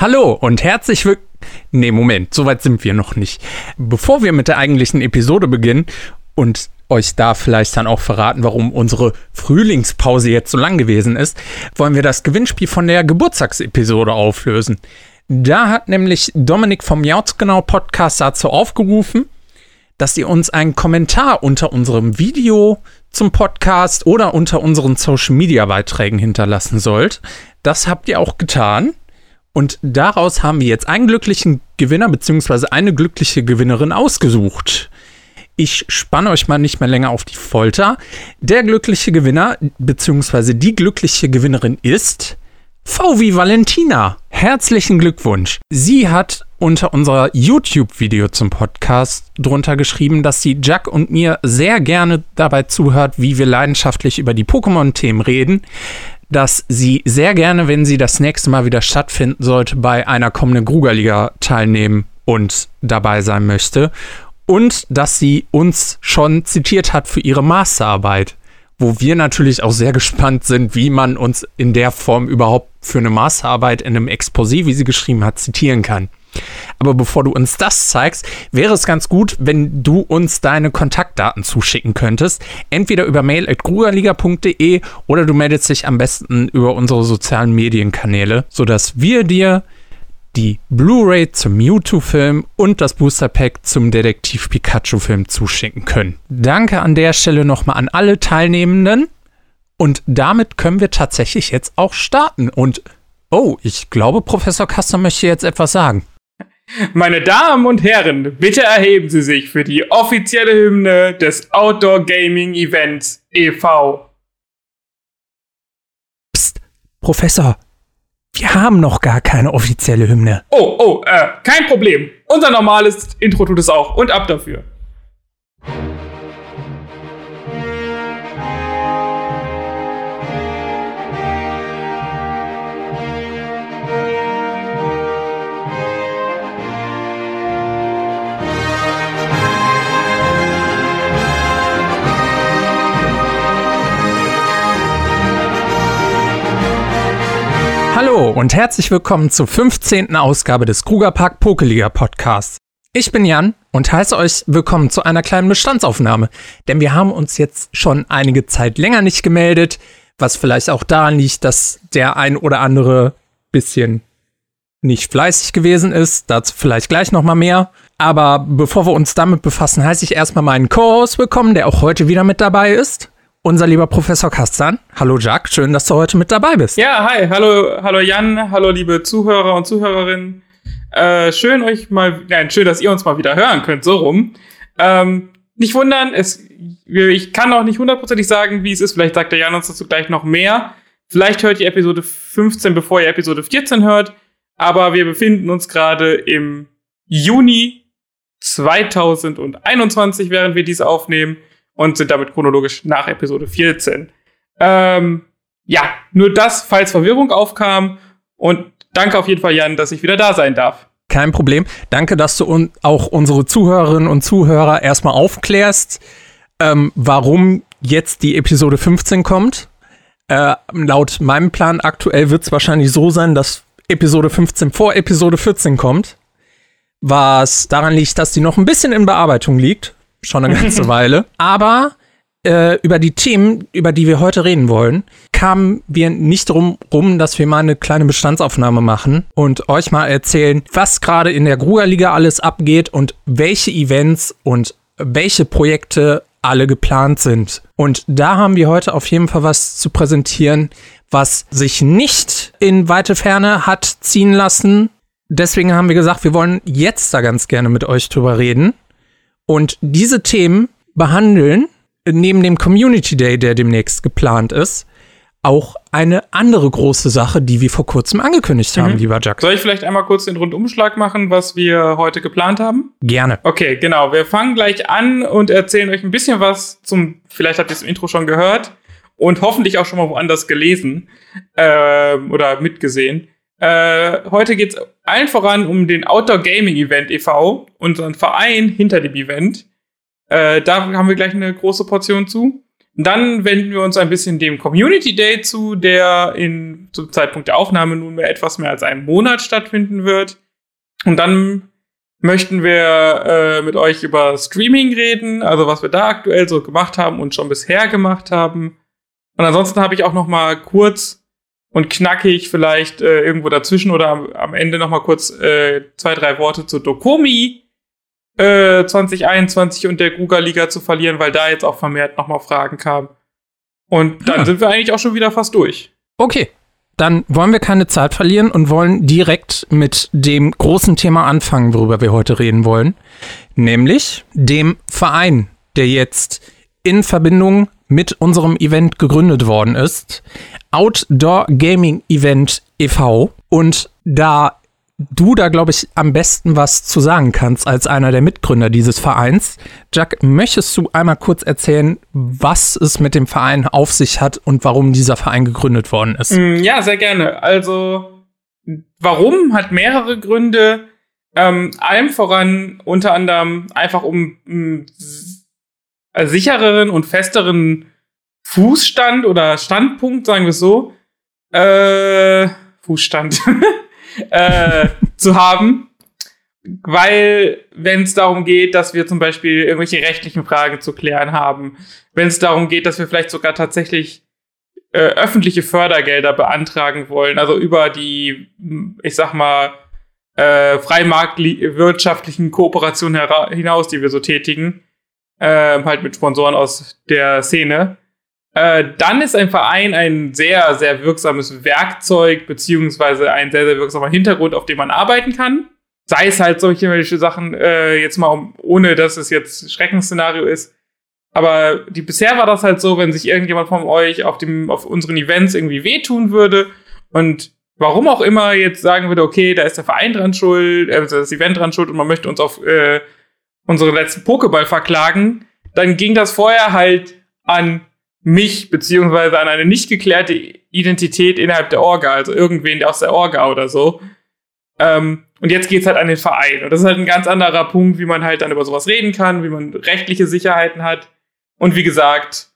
Hallo und herzlich willkommen. Nee, Moment, so weit sind wir noch nicht. Bevor wir mit der eigentlichen Episode beginnen und euch da vielleicht dann auch verraten, warum unsere Frühlingspause jetzt so lang gewesen ist, wollen wir das Gewinnspiel von der Geburtstagsepisode auflösen. Da hat nämlich Dominik vom Jautzgenau Podcast dazu aufgerufen, dass ihr uns einen Kommentar unter unserem Video zum Podcast oder unter unseren Social Media Beiträgen hinterlassen sollt. Das habt ihr auch getan. Und daraus haben wir jetzt einen glücklichen Gewinner bzw. eine glückliche Gewinnerin ausgesucht. Ich spanne euch mal nicht mehr länger auf die Folter. Der glückliche Gewinner bzw. die glückliche Gewinnerin ist VW Valentina. Herzlichen Glückwunsch. Sie hat unter unser YouTube-Video zum Podcast drunter geschrieben, dass sie Jack und mir sehr gerne dabei zuhört, wie wir leidenschaftlich über die Pokémon-Themen reden dass sie sehr gerne, wenn sie das nächste Mal wieder stattfinden sollte, bei einer kommenden Grugerliga teilnehmen und dabei sein möchte. Und dass sie uns schon zitiert hat für ihre Masterarbeit, wo wir natürlich auch sehr gespannt sind, wie man uns in der Form überhaupt für eine Masterarbeit in einem Exposé, wie sie geschrieben hat, zitieren kann. Aber bevor du uns das zeigst, wäre es ganz gut, wenn du uns deine Kontaktdaten zuschicken könntest. Entweder über mail.grugerliga.de oder du meldest dich am besten über unsere sozialen Medienkanäle, sodass wir dir die Blu-ray zum Mewtwo-Film und das Booster-Pack zum Detektiv Pikachu-Film zuschicken können. Danke an der Stelle nochmal an alle Teilnehmenden. Und damit können wir tatsächlich jetzt auch starten. Und oh, ich glaube, Professor Kaster möchte jetzt etwas sagen. Meine Damen und Herren, bitte erheben Sie sich für die offizielle Hymne des Outdoor Gaming Events e.V. Psst, Professor, wir haben noch gar keine offizielle Hymne. Oh, oh, äh, kein Problem. Unser normales Intro tut es auch und ab dafür. Hallo und herzlich willkommen zur 15. Ausgabe des Krugerpark Pokeliga Podcasts. Ich bin Jan und heiße euch willkommen zu einer kleinen Bestandsaufnahme, denn wir haben uns jetzt schon einige Zeit länger nicht gemeldet, was vielleicht auch daran liegt, dass der ein oder andere bisschen nicht fleißig gewesen ist, dazu vielleicht gleich noch mal mehr. Aber bevor wir uns damit befassen, heiße ich erstmal meinen Co-Host willkommen, der auch heute wieder mit dabei ist unser lieber Professor Kastan. Hallo Jack, schön, dass du heute mit dabei bist. Ja, hi, hallo, hallo Jan, hallo liebe Zuhörer und Zuhörerinnen. Äh, schön euch mal, nein, schön, dass ihr uns mal wieder hören könnt, so rum. Ähm, nicht wundern, es, ich kann auch nicht hundertprozentig sagen, wie es ist. Vielleicht sagt der Jan uns dazu gleich noch mehr. Vielleicht hört ihr Episode 15, bevor ihr Episode 14 hört. Aber wir befinden uns gerade im Juni 2021, während wir dies aufnehmen und sind damit chronologisch nach Episode 14. Ähm, ja, nur das, falls Verwirrung aufkam. Und danke auf jeden Fall, Jan, dass ich wieder da sein darf. Kein Problem. Danke, dass du un auch unsere Zuhörerinnen und Zuhörer erstmal aufklärst, ähm, warum jetzt die Episode 15 kommt. Äh, laut meinem Plan aktuell wird es wahrscheinlich so sein, dass Episode 15 vor Episode 14 kommt. Was daran liegt, dass die noch ein bisschen in Bearbeitung liegt schon eine ganze Weile. Aber äh, über die Themen, über die wir heute reden wollen, kamen wir nicht drum rum, dass wir mal eine kleine Bestandsaufnahme machen und euch mal erzählen, was gerade in der Grugerliga alles abgeht und welche Events und welche Projekte alle geplant sind. Und da haben wir heute auf jeden Fall was zu präsentieren, was sich nicht in weite Ferne hat ziehen lassen. Deswegen haben wir gesagt, wir wollen jetzt da ganz gerne mit euch drüber reden. Und diese Themen behandeln neben dem Community Day, der demnächst geplant ist, auch eine andere große Sache, die wir vor kurzem angekündigt haben, mhm. lieber Jack. Soll ich vielleicht einmal kurz den Rundumschlag machen, was wir heute geplant haben? Gerne. Okay, genau. Wir fangen gleich an und erzählen euch ein bisschen was zum, vielleicht habt ihr es im Intro schon gehört und hoffentlich auch schon mal woanders gelesen äh, oder mitgesehen. Äh, heute geht es allen voran um den Outdoor Gaming Event e.V., unseren Verein hinter dem Event. Äh, da haben wir gleich eine große Portion zu. Dann wenden wir uns ein bisschen dem Community Day zu, der in, zum Zeitpunkt der Aufnahme nunmehr etwas mehr als einen Monat stattfinden wird. Und dann möchten wir äh, mit euch über Streaming reden, also was wir da aktuell so gemacht haben und schon bisher gemacht haben. Und ansonsten habe ich auch noch mal kurz und knackig vielleicht äh, irgendwo dazwischen oder am, am Ende noch mal kurz äh, zwei, drei Worte zu Dokomi äh, 2021 und der Gruga Liga zu verlieren, weil da jetzt auch vermehrt noch mal Fragen kamen. Und dann hm. sind wir eigentlich auch schon wieder fast durch. Okay, dann wollen wir keine Zeit verlieren und wollen direkt mit dem großen Thema anfangen, worüber wir heute reden wollen, nämlich dem Verein, der jetzt in Verbindung mit unserem Event gegründet worden ist. Outdoor Gaming Event e.V. Und da du da, glaube ich, am besten was zu sagen kannst als einer der Mitgründer dieses Vereins. Jack, möchtest du einmal kurz erzählen, was es mit dem Verein auf sich hat und warum dieser Verein gegründet worden ist? Mm, ja, sehr gerne. Also, warum hat mehrere Gründe. Ähm, allem voran unter anderem einfach um einen sichereren und festeren Fußstand oder Standpunkt, sagen wir es so. Äh, Fußstand. äh, zu haben. Weil, wenn es darum geht, dass wir zum Beispiel irgendwelche rechtlichen Fragen zu klären haben, wenn es darum geht, dass wir vielleicht sogar tatsächlich äh, öffentliche Fördergelder beantragen wollen, also über die, ich sag mal, äh, freimarktwirtschaftlichen Kooperationen hinaus, die wir so tätigen, äh, halt mit Sponsoren aus der Szene, äh, dann ist ein Verein ein sehr, sehr wirksames Werkzeug, beziehungsweise ein sehr, sehr wirksamer Hintergrund, auf dem man arbeiten kann. Sei es halt solche Sachen, äh, jetzt mal, um, ohne dass es jetzt Schreckensszenario ist. Aber die, bisher war das halt so, wenn sich irgendjemand von euch auf, dem, auf unseren Events irgendwie wehtun würde und warum auch immer jetzt sagen würde, okay, da ist der Verein dran schuld, äh, das Event dran schuld und man möchte uns auf äh, unsere letzten Pokéball verklagen, dann ging das vorher halt an mich beziehungsweise an eine nicht geklärte Identität innerhalb der Orga, also irgendwen aus der Orga oder so. Ähm, und jetzt geht's halt an den Verein. Und das ist halt ein ganz anderer Punkt, wie man halt dann über sowas reden kann, wie man rechtliche Sicherheiten hat. Und wie gesagt,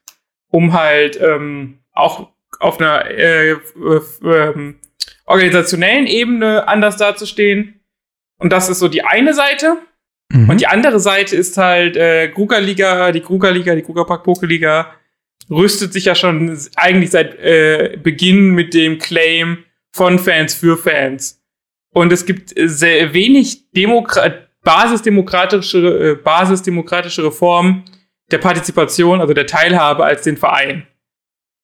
um halt ähm, auch auf einer äh, äh, organisationellen Ebene anders dazustehen. Und das ist so die eine Seite. Mhm. Und die andere Seite ist halt äh, Kruger-Liga, die Kruger-Liga, die Kruger-Park-Poke-Liga rüstet sich ja schon eigentlich seit äh, Beginn mit dem Claim von Fans für Fans. Und es gibt sehr wenig Demokra basisdemokratische, äh, basisdemokratische Reformen der Partizipation, also der Teilhabe als den Verein.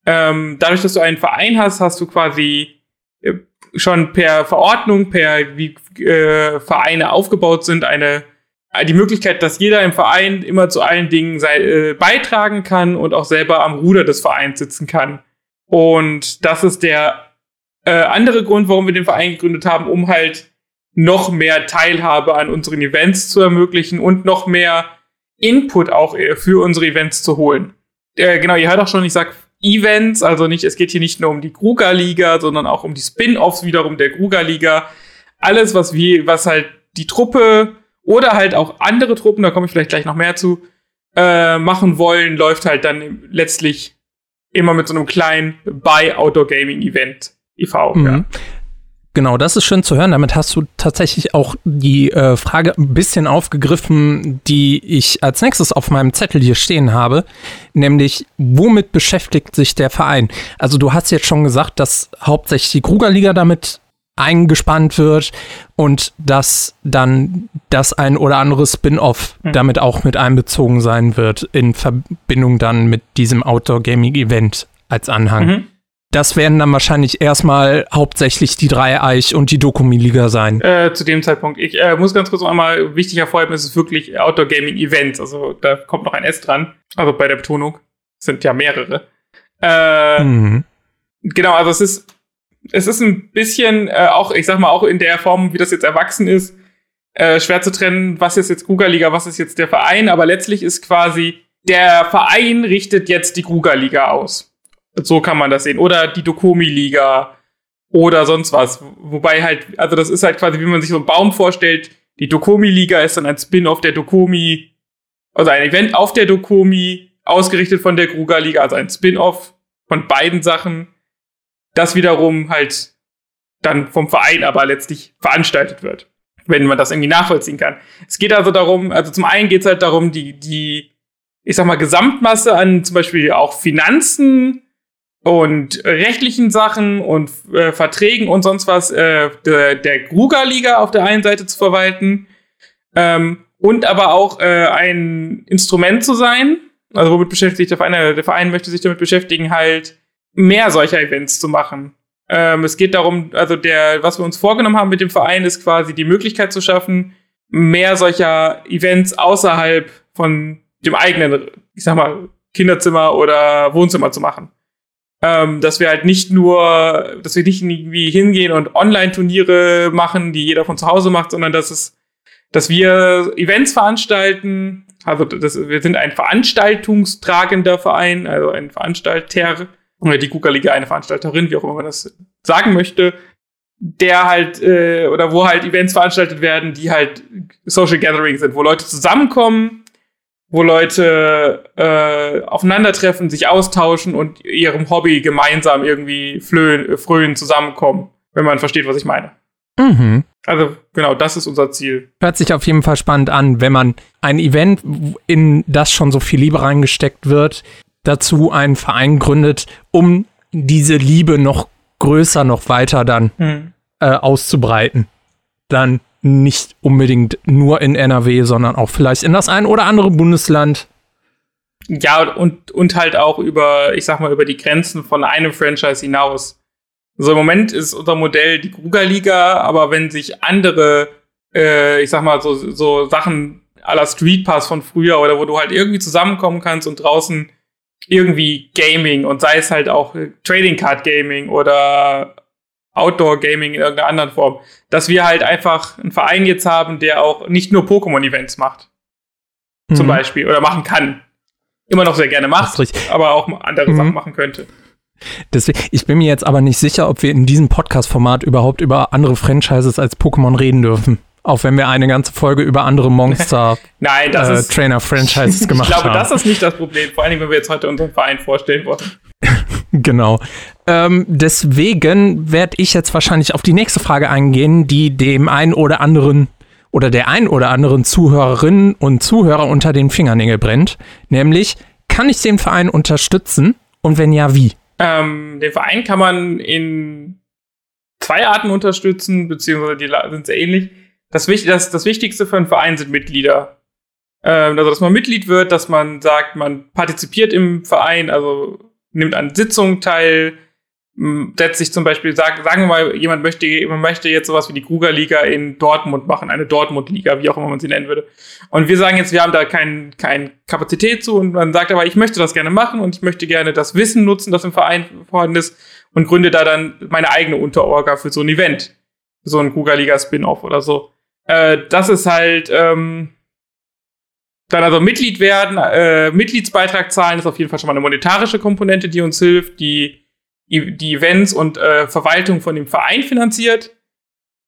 Ähm, dadurch, dass du einen Verein hast, hast du quasi äh, schon per Verordnung, per wie äh, Vereine aufgebaut sind, eine die Möglichkeit, dass jeder im Verein immer zu allen Dingen sei, äh, beitragen kann und auch selber am Ruder des Vereins sitzen kann. Und das ist der äh, andere Grund, warum wir den Verein gegründet haben, um halt noch mehr Teilhabe an unseren Events zu ermöglichen und noch mehr Input auch äh, für unsere Events zu holen. Äh, genau, ihr hört auch schon, ich sag Events, also nicht, es geht hier nicht nur um die Kruger-Liga, sondern auch um die Spin-offs wiederum der Kruger-Liga. Alles, was wir, was halt die Truppe oder halt auch andere Truppen, da komme ich vielleicht gleich noch mehr zu, äh, machen wollen, läuft halt dann letztlich immer mit so einem kleinen Buy Outdoor Gaming Event e.V. Mhm. Ja. Genau, das ist schön zu hören. Damit hast du tatsächlich auch die äh, Frage ein bisschen aufgegriffen, die ich als nächstes auf meinem Zettel hier stehen habe, nämlich womit beschäftigt sich der Verein? Also du hast jetzt schon gesagt, dass hauptsächlich die Krugerliga damit eingespannt wird und dass dann das ein oder andere Spin-off mhm. damit auch mit einbezogen sein wird in Verbindung dann mit diesem Outdoor Gaming Event als Anhang. Mhm. Das werden dann wahrscheinlich erstmal hauptsächlich die Dreieich und die Dokumi-Liga sein. Äh, zu dem Zeitpunkt. Ich äh, muss ganz kurz noch einmal wichtig hervorheben, es ist wirklich Outdoor Gaming Events. Also da kommt noch ein S dran. Also bei der Betonung. Es sind ja mehrere. Äh, mhm. Genau, also es ist es ist ein bisschen, äh, auch, ich sag mal, auch in der Form, wie das jetzt erwachsen ist, äh, schwer zu trennen, was ist jetzt Krugerliga, was ist jetzt der Verein, aber letztlich ist quasi, der Verein richtet jetzt die Krugerliga aus. So kann man das sehen. Oder die Dokomi-Liga oder sonst was. Wobei halt, also das ist halt quasi, wie man sich so einen Baum vorstellt. Die Dokomi-Liga ist dann ein Spin-off der Dokomi, also ein Event auf der Dokomi, ausgerichtet von der Kruger-Liga, also ein Spin-off von beiden Sachen, das wiederum halt dann vom Verein aber letztlich veranstaltet wird, wenn man das irgendwie nachvollziehen kann. Es geht also darum, also zum einen geht es halt darum, die, die, ich sag mal, Gesamtmasse an zum Beispiel auch Finanzen und rechtlichen Sachen und äh, Verträgen und sonst was äh, der, der Kruger-Liga auf der einen Seite zu verwalten ähm, und aber auch äh, ein Instrument zu sein, also womit beschäftigt sich der Verein? Der Verein möchte sich damit beschäftigen, halt mehr solcher Events zu machen. Ähm, es geht darum, also der, was wir uns vorgenommen haben mit dem Verein, ist quasi die Möglichkeit zu schaffen, mehr solcher Events außerhalb von dem eigenen, ich sag mal, Kinderzimmer oder Wohnzimmer zu machen. Ähm, dass wir halt nicht nur, dass wir nicht irgendwie hingehen und Online-Turniere machen, die jeder von zu Hause macht, sondern dass es, dass wir Events veranstalten. Also das, wir sind ein veranstaltungstragender Verein, also ein Veranstalter, oder die KUKA-Liga eine Veranstalterin, wie auch immer man das sagen möchte, der halt, äh, oder wo halt Events veranstaltet werden, die halt Social Gathering sind, wo Leute zusammenkommen, wo Leute äh, aufeinandertreffen, sich austauschen und ihrem Hobby gemeinsam irgendwie flöhen, fröhen zusammenkommen, wenn man versteht, was ich meine. Mhm. Also genau, das ist unser Ziel. Hört sich auf jeden Fall spannend an, wenn man ein Event, in das schon so viel Liebe reingesteckt wird, dazu einen Verein gründet, um diese Liebe noch größer, noch weiter dann mhm. äh, auszubreiten. Dann nicht unbedingt nur in NRW, sondern auch vielleicht in das ein oder andere Bundesland. Ja, und, und halt auch über, ich sag mal, über die Grenzen von einem Franchise hinaus. So im Moment ist unser Modell die Kruger-Liga, aber wenn sich andere, äh, ich sag mal, so, so Sachen à la Street Pass von früher oder wo du halt irgendwie zusammenkommen kannst und draußen irgendwie Gaming und sei es halt auch Trading Card Gaming oder Outdoor Gaming in irgendeiner anderen Form, dass wir halt einfach einen Verein jetzt haben, der auch nicht nur Pokémon-Events macht. Mhm. Zum Beispiel. Oder machen kann. Immer noch sehr gerne macht, aber auch andere mhm. Sachen machen könnte. Deswegen, ich bin mir jetzt aber nicht sicher, ob wir in diesem Podcast-Format überhaupt über andere Franchises als Pokémon reden dürfen. Auch wenn wir eine ganze Folge über andere Monster Nein, das äh, ist, Trainer Franchises gemacht haben. Ich glaube, haben. das ist nicht das Problem, vor allem wenn wir jetzt heute unseren Verein vorstellen wollen. genau. Ähm, deswegen werde ich jetzt wahrscheinlich auf die nächste Frage eingehen, die dem einen oder anderen oder der ein oder anderen Zuhörerinnen und Zuhörer unter den Fingernägel brennt. Nämlich, kann ich den Verein unterstützen? Und wenn ja, wie? Ähm, den Verein kann man in zwei Arten unterstützen, beziehungsweise die sind sehr ähnlich das, das, das Wichtigste für einen Verein sind Mitglieder. Ähm, also, dass man Mitglied wird, dass man sagt, man partizipiert im Verein, also nimmt an Sitzungen teil, setzt sich zum Beispiel, sag, sagen wir mal, jemand möchte, man möchte jetzt sowas wie die Kruger-Liga in Dortmund machen, eine Dortmund-Liga, wie auch immer man sie nennen würde. Und wir sagen jetzt, wir haben da keine kein Kapazität zu und man sagt aber, ich möchte das gerne machen und ich möchte gerne das Wissen nutzen, das im Verein vorhanden ist und gründe da dann meine eigene Unterorga für so ein Event. So ein Kruger-Liga-Spin-Off oder so. Äh, das ist halt ähm, dann also Mitglied werden, äh, Mitgliedsbeitrag zahlen, ist auf jeden Fall schon mal eine monetarische Komponente, die uns hilft, die die Events und äh, Verwaltung von dem Verein finanziert.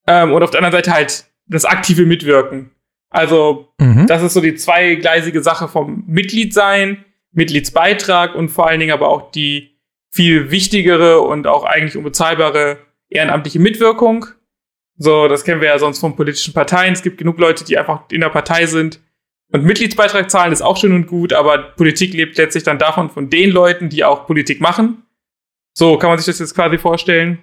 Ähm, und auf der anderen Seite halt das aktive Mitwirken. Also, mhm. das ist so die zweigleisige Sache vom Mitgliedsein, Mitgliedsbeitrag und vor allen Dingen aber auch die viel wichtigere und auch eigentlich unbezahlbare ehrenamtliche Mitwirkung. So, das kennen wir ja sonst von politischen Parteien. Es gibt genug Leute, die einfach in der Partei sind und Mitgliedsbeitrag zahlen, ist auch schön und gut, aber Politik lebt letztlich dann davon, von den Leuten, die auch Politik machen. So kann man sich das jetzt quasi vorstellen.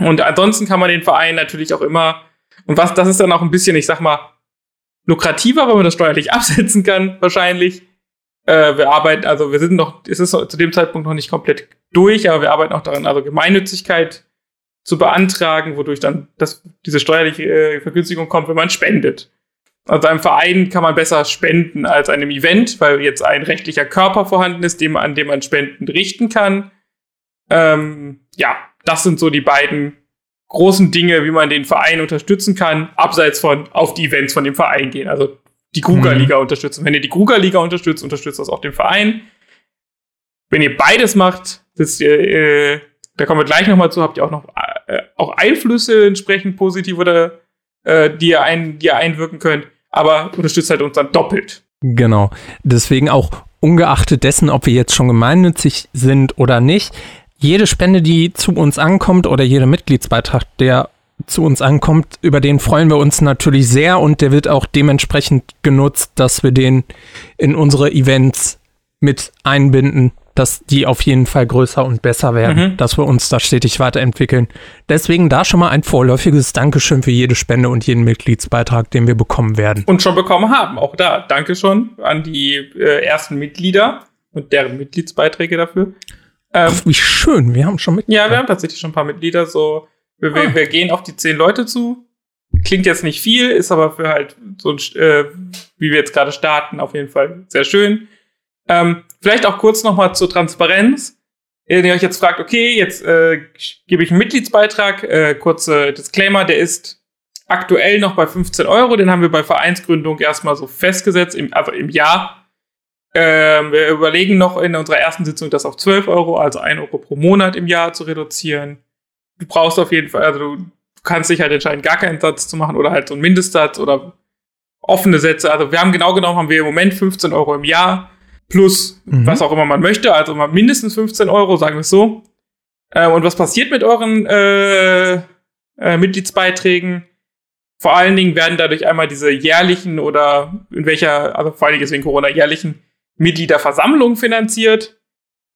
Und ansonsten kann man den Verein natürlich auch immer, und was, das ist dann auch ein bisschen, ich sag mal, lukrativer, weil man das steuerlich absetzen kann, wahrscheinlich. Äh, wir arbeiten, also wir sind noch, es ist zu dem Zeitpunkt noch nicht komplett durch, aber wir arbeiten auch daran, also Gemeinnützigkeit zu beantragen, wodurch dann das, diese steuerliche äh, Vergünstigung kommt, wenn man spendet. Also einem Verein kann man besser spenden als einem Event, weil jetzt ein rechtlicher Körper vorhanden ist, dem, an dem man Spenden richten kann. Ähm, ja, das sind so die beiden großen Dinge, wie man den Verein unterstützen kann, abseits von auf die Events von dem Verein gehen. Also die Krugerliga mhm. unterstützen. Wenn ihr die Krugerliga unterstützt, unterstützt das auch den Verein. Wenn ihr beides macht, sitzt ihr, äh, da kommen wir gleich nochmal zu, habt ihr auch noch äh, auch Einflüsse entsprechend positiv oder äh, die, ihr ein, die ihr einwirken könnt, aber unterstützt halt uns dann doppelt. Genau. Deswegen auch ungeachtet dessen, ob wir jetzt schon gemeinnützig sind oder nicht, jede Spende, die zu uns ankommt oder jeder Mitgliedsbeitrag, der zu uns ankommt, über den freuen wir uns natürlich sehr und der wird auch dementsprechend genutzt, dass wir den in unsere Events mit einbinden, dass die auf jeden Fall größer und besser werden, mhm. dass wir uns da stetig weiterentwickeln. Deswegen da schon mal ein vorläufiges Dankeschön für jede Spende und jeden Mitgliedsbeitrag, den wir bekommen werden. Und schon bekommen haben. Auch da danke schon an die äh, ersten Mitglieder und deren Mitgliedsbeiträge dafür. Ähm, Ach, wie schön, wir haben schon Mitglieder. Ja, wir haben tatsächlich schon ein paar Mitglieder. So, wir, ah. wir gehen auf die zehn Leute zu. Klingt jetzt nicht viel, ist aber für halt so ein, äh, wie wir jetzt gerade starten, auf jeden Fall sehr schön. Ähm, vielleicht auch kurz nochmal zur Transparenz. Wenn ihr euch jetzt fragt, okay, jetzt äh, gebe ich einen Mitgliedsbeitrag, äh, kurze Disclaimer, der ist aktuell noch bei 15 Euro, den haben wir bei Vereinsgründung erstmal so festgesetzt, im, also im Jahr. Ähm, wir überlegen noch in unserer ersten Sitzung, das auf 12 Euro, also 1 Euro pro Monat im Jahr zu reduzieren. Du brauchst auf jeden Fall, also du kannst dich halt entscheiden, gar keinen Satz zu machen oder halt so einen Mindestsatz oder offene Sätze. Also wir haben genau genommen, haben wir im Moment 15 Euro im Jahr plus mhm. was auch immer man möchte, also mal mindestens 15 Euro, sagen wir es so. Äh, und was passiert mit euren äh, äh, Mitgliedsbeiträgen? Vor allen Dingen werden dadurch einmal diese jährlichen oder in welcher, also vor allen Dingen wegen Corona, jährlichen Mitgliederversammlungen finanziert.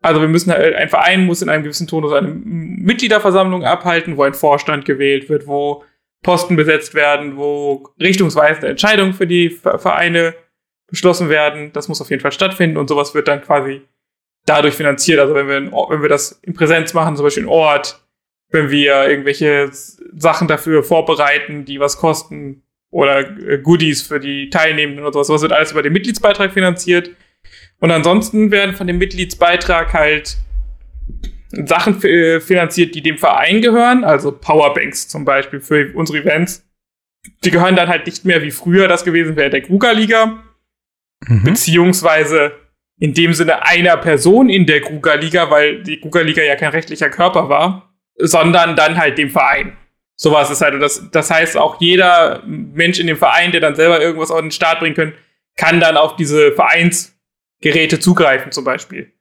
Also wir müssen halt, ein Verein muss in einem gewissen Tonus eine Mitgliederversammlung abhalten, wo ein Vorstand gewählt wird, wo Posten besetzt werden, wo richtungsweisende Entscheidungen für die Vereine beschlossen werden. Das muss auf jeden Fall stattfinden und sowas wird dann quasi dadurch finanziert. Also wenn wir, wenn wir das in Präsenz machen, zum Beispiel in Ort, wenn wir irgendwelche Sachen dafür vorbereiten, die was kosten oder äh, Goodies für die Teilnehmenden oder sowas, sowas wird alles über den Mitgliedsbeitrag finanziert. Und ansonsten werden von dem Mitgliedsbeitrag halt Sachen äh, finanziert, die dem Verein gehören, also Powerbanks zum Beispiel für unsere Events. Die gehören dann halt nicht mehr wie früher das gewesen wäre der Kruger-Liga, Mhm. Beziehungsweise in dem Sinne einer Person in der Kruger-Liga, weil die Kruger-Liga ja kein rechtlicher Körper war, sondern dann halt dem Verein. Sowas ist halt, und das, das heißt auch jeder Mensch in dem Verein, der dann selber irgendwas auf den Start bringen kann, kann dann auf diese Vereinsgeräte zugreifen, zum Beispiel.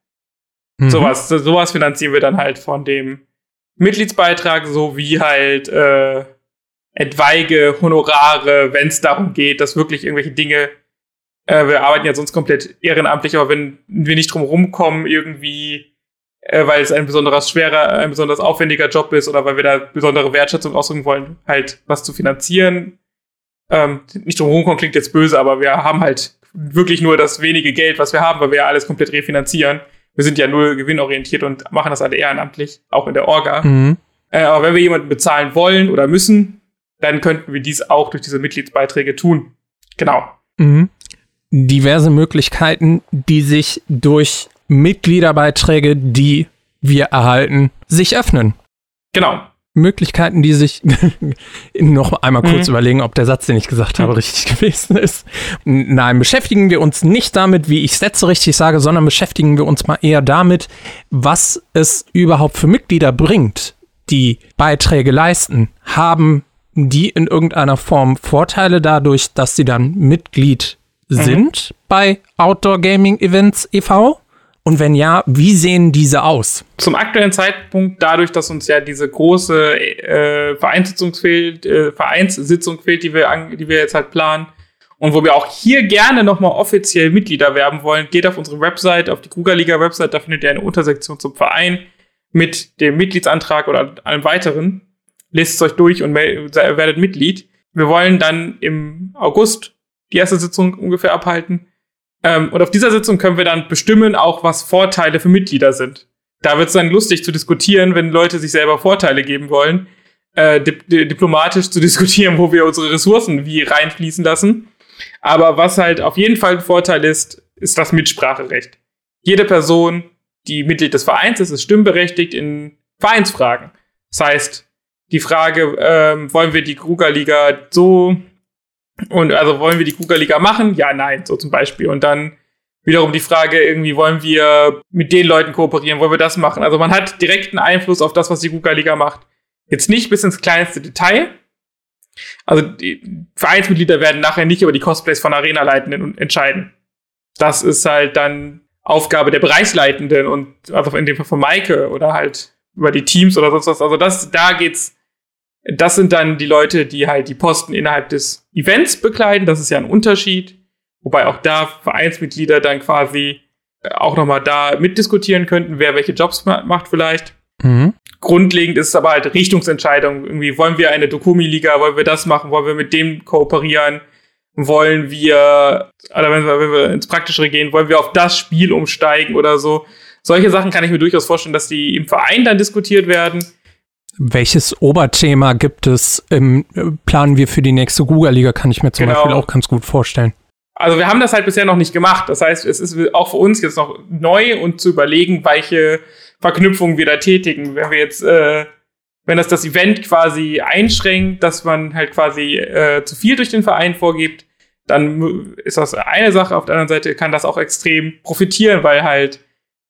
Mhm. Sowas, sowas finanzieren wir dann halt von dem Mitgliedsbeitrag, sowie halt äh, etwaige Honorare, wenn es darum geht, dass wirklich irgendwelche Dinge äh, wir arbeiten ja sonst komplett ehrenamtlich, aber wenn wir nicht drum rumkommen, irgendwie, äh, weil es ein besonders schwerer, ein besonders aufwendiger Job ist oder weil wir da besondere Wertschätzung ausdrücken wollen, halt was zu finanzieren. Ähm, nicht drum rumkommen klingt jetzt böse, aber wir haben halt wirklich nur das wenige Geld, was wir haben, weil wir ja alles komplett refinanzieren. Wir sind ja nur gewinnorientiert und machen das alle ehrenamtlich, auch in der Orga. Mhm. Äh, aber wenn wir jemanden bezahlen wollen oder müssen, dann könnten wir dies auch durch diese Mitgliedsbeiträge tun. Genau. Mhm diverse Möglichkeiten, die sich durch Mitgliederbeiträge, die wir erhalten, sich öffnen. Genau. Möglichkeiten, die sich noch einmal kurz mhm. überlegen, ob der Satz, den ich gesagt habe, mhm. richtig gewesen ist. Nein, beschäftigen wir uns nicht damit, wie ich Sätze richtig sage, sondern beschäftigen wir uns mal eher damit, was es überhaupt für Mitglieder bringt, die Beiträge leisten. Haben die in irgendeiner Form Vorteile dadurch, dass sie dann Mitglied Mhm. Sind mhm. bei Outdoor Gaming Events e.V.? Und wenn ja, wie sehen diese aus? Zum aktuellen Zeitpunkt, dadurch, dass uns ja diese große äh, Vereinssitzung fehlt, äh, Vereinssitzung fehlt, die wir, an, die wir jetzt halt planen, und wo wir auch hier gerne nochmal offiziell Mitglieder werben wollen, geht auf unsere Website, auf die Krugerliga-Website, da findet ihr eine Untersektion zum Verein mit dem Mitgliedsantrag oder allem weiteren. Lest es euch durch und werdet Mitglied. Wir wollen dann im August die erste Sitzung ungefähr abhalten. Ähm, und auf dieser Sitzung können wir dann bestimmen, auch was Vorteile für Mitglieder sind. Da wird es dann lustig zu diskutieren, wenn Leute sich selber Vorteile geben wollen, äh, dip diplomatisch zu diskutieren, wo wir unsere Ressourcen wie reinfließen lassen. Aber was halt auf jeden Fall ein Vorteil ist, ist das Mitspracherecht. Jede Person, die Mitglied des Vereins ist, ist stimmberechtigt in Vereinsfragen. Das heißt, die Frage, ähm, wollen wir die Krugerliga so und also wollen wir die Kuga-Liga machen? Ja, nein, so zum Beispiel. Und dann wiederum die Frage, irgendwie wollen wir mit den Leuten kooperieren, wollen wir das machen? Also man hat direkten Einfluss auf das, was die Kuga-Liga macht. Jetzt nicht bis ins kleinste Detail. Also die Vereinsmitglieder werden nachher nicht über die Cosplays von Arena leiten und entscheiden. Das ist halt dann Aufgabe der Bereichsleitenden und also in dem Fall von Maike oder halt über die Teams oder sonst was. Also das, da geht's, das sind dann die Leute, die halt die Posten innerhalb des Events bekleiden. Das ist ja ein Unterschied. Wobei auch da Vereinsmitglieder dann quasi äh, auch nochmal da mitdiskutieren könnten, wer welche Jobs macht vielleicht. Mhm. Grundlegend ist es aber halt Richtungsentscheidung. Irgendwie wollen wir eine Dokumi-Liga, wollen wir das machen, wollen wir mit dem kooperieren, wollen wir, oder wenn wir, wenn wir ins Praktischere gehen, wollen wir auf das Spiel umsteigen oder so. Solche Sachen kann ich mir durchaus vorstellen, dass die im Verein dann diskutiert werden. Welches Oberthema gibt es im Planen wir für die nächste Google-Liga, kann ich mir zum genau. Beispiel auch ganz gut vorstellen. Also wir haben das halt bisher noch nicht gemacht. Das heißt, es ist auch für uns jetzt noch neu und zu überlegen, welche Verknüpfungen wir da tätigen. Wenn wir jetzt äh, wenn das das Event quasi einschränkt, dass man halt quasi äh, zu viel durch den Verein vorgibt, dann ist das eine Sache. Auf der anderen Seite kann das auch extrem profitieren, weil halt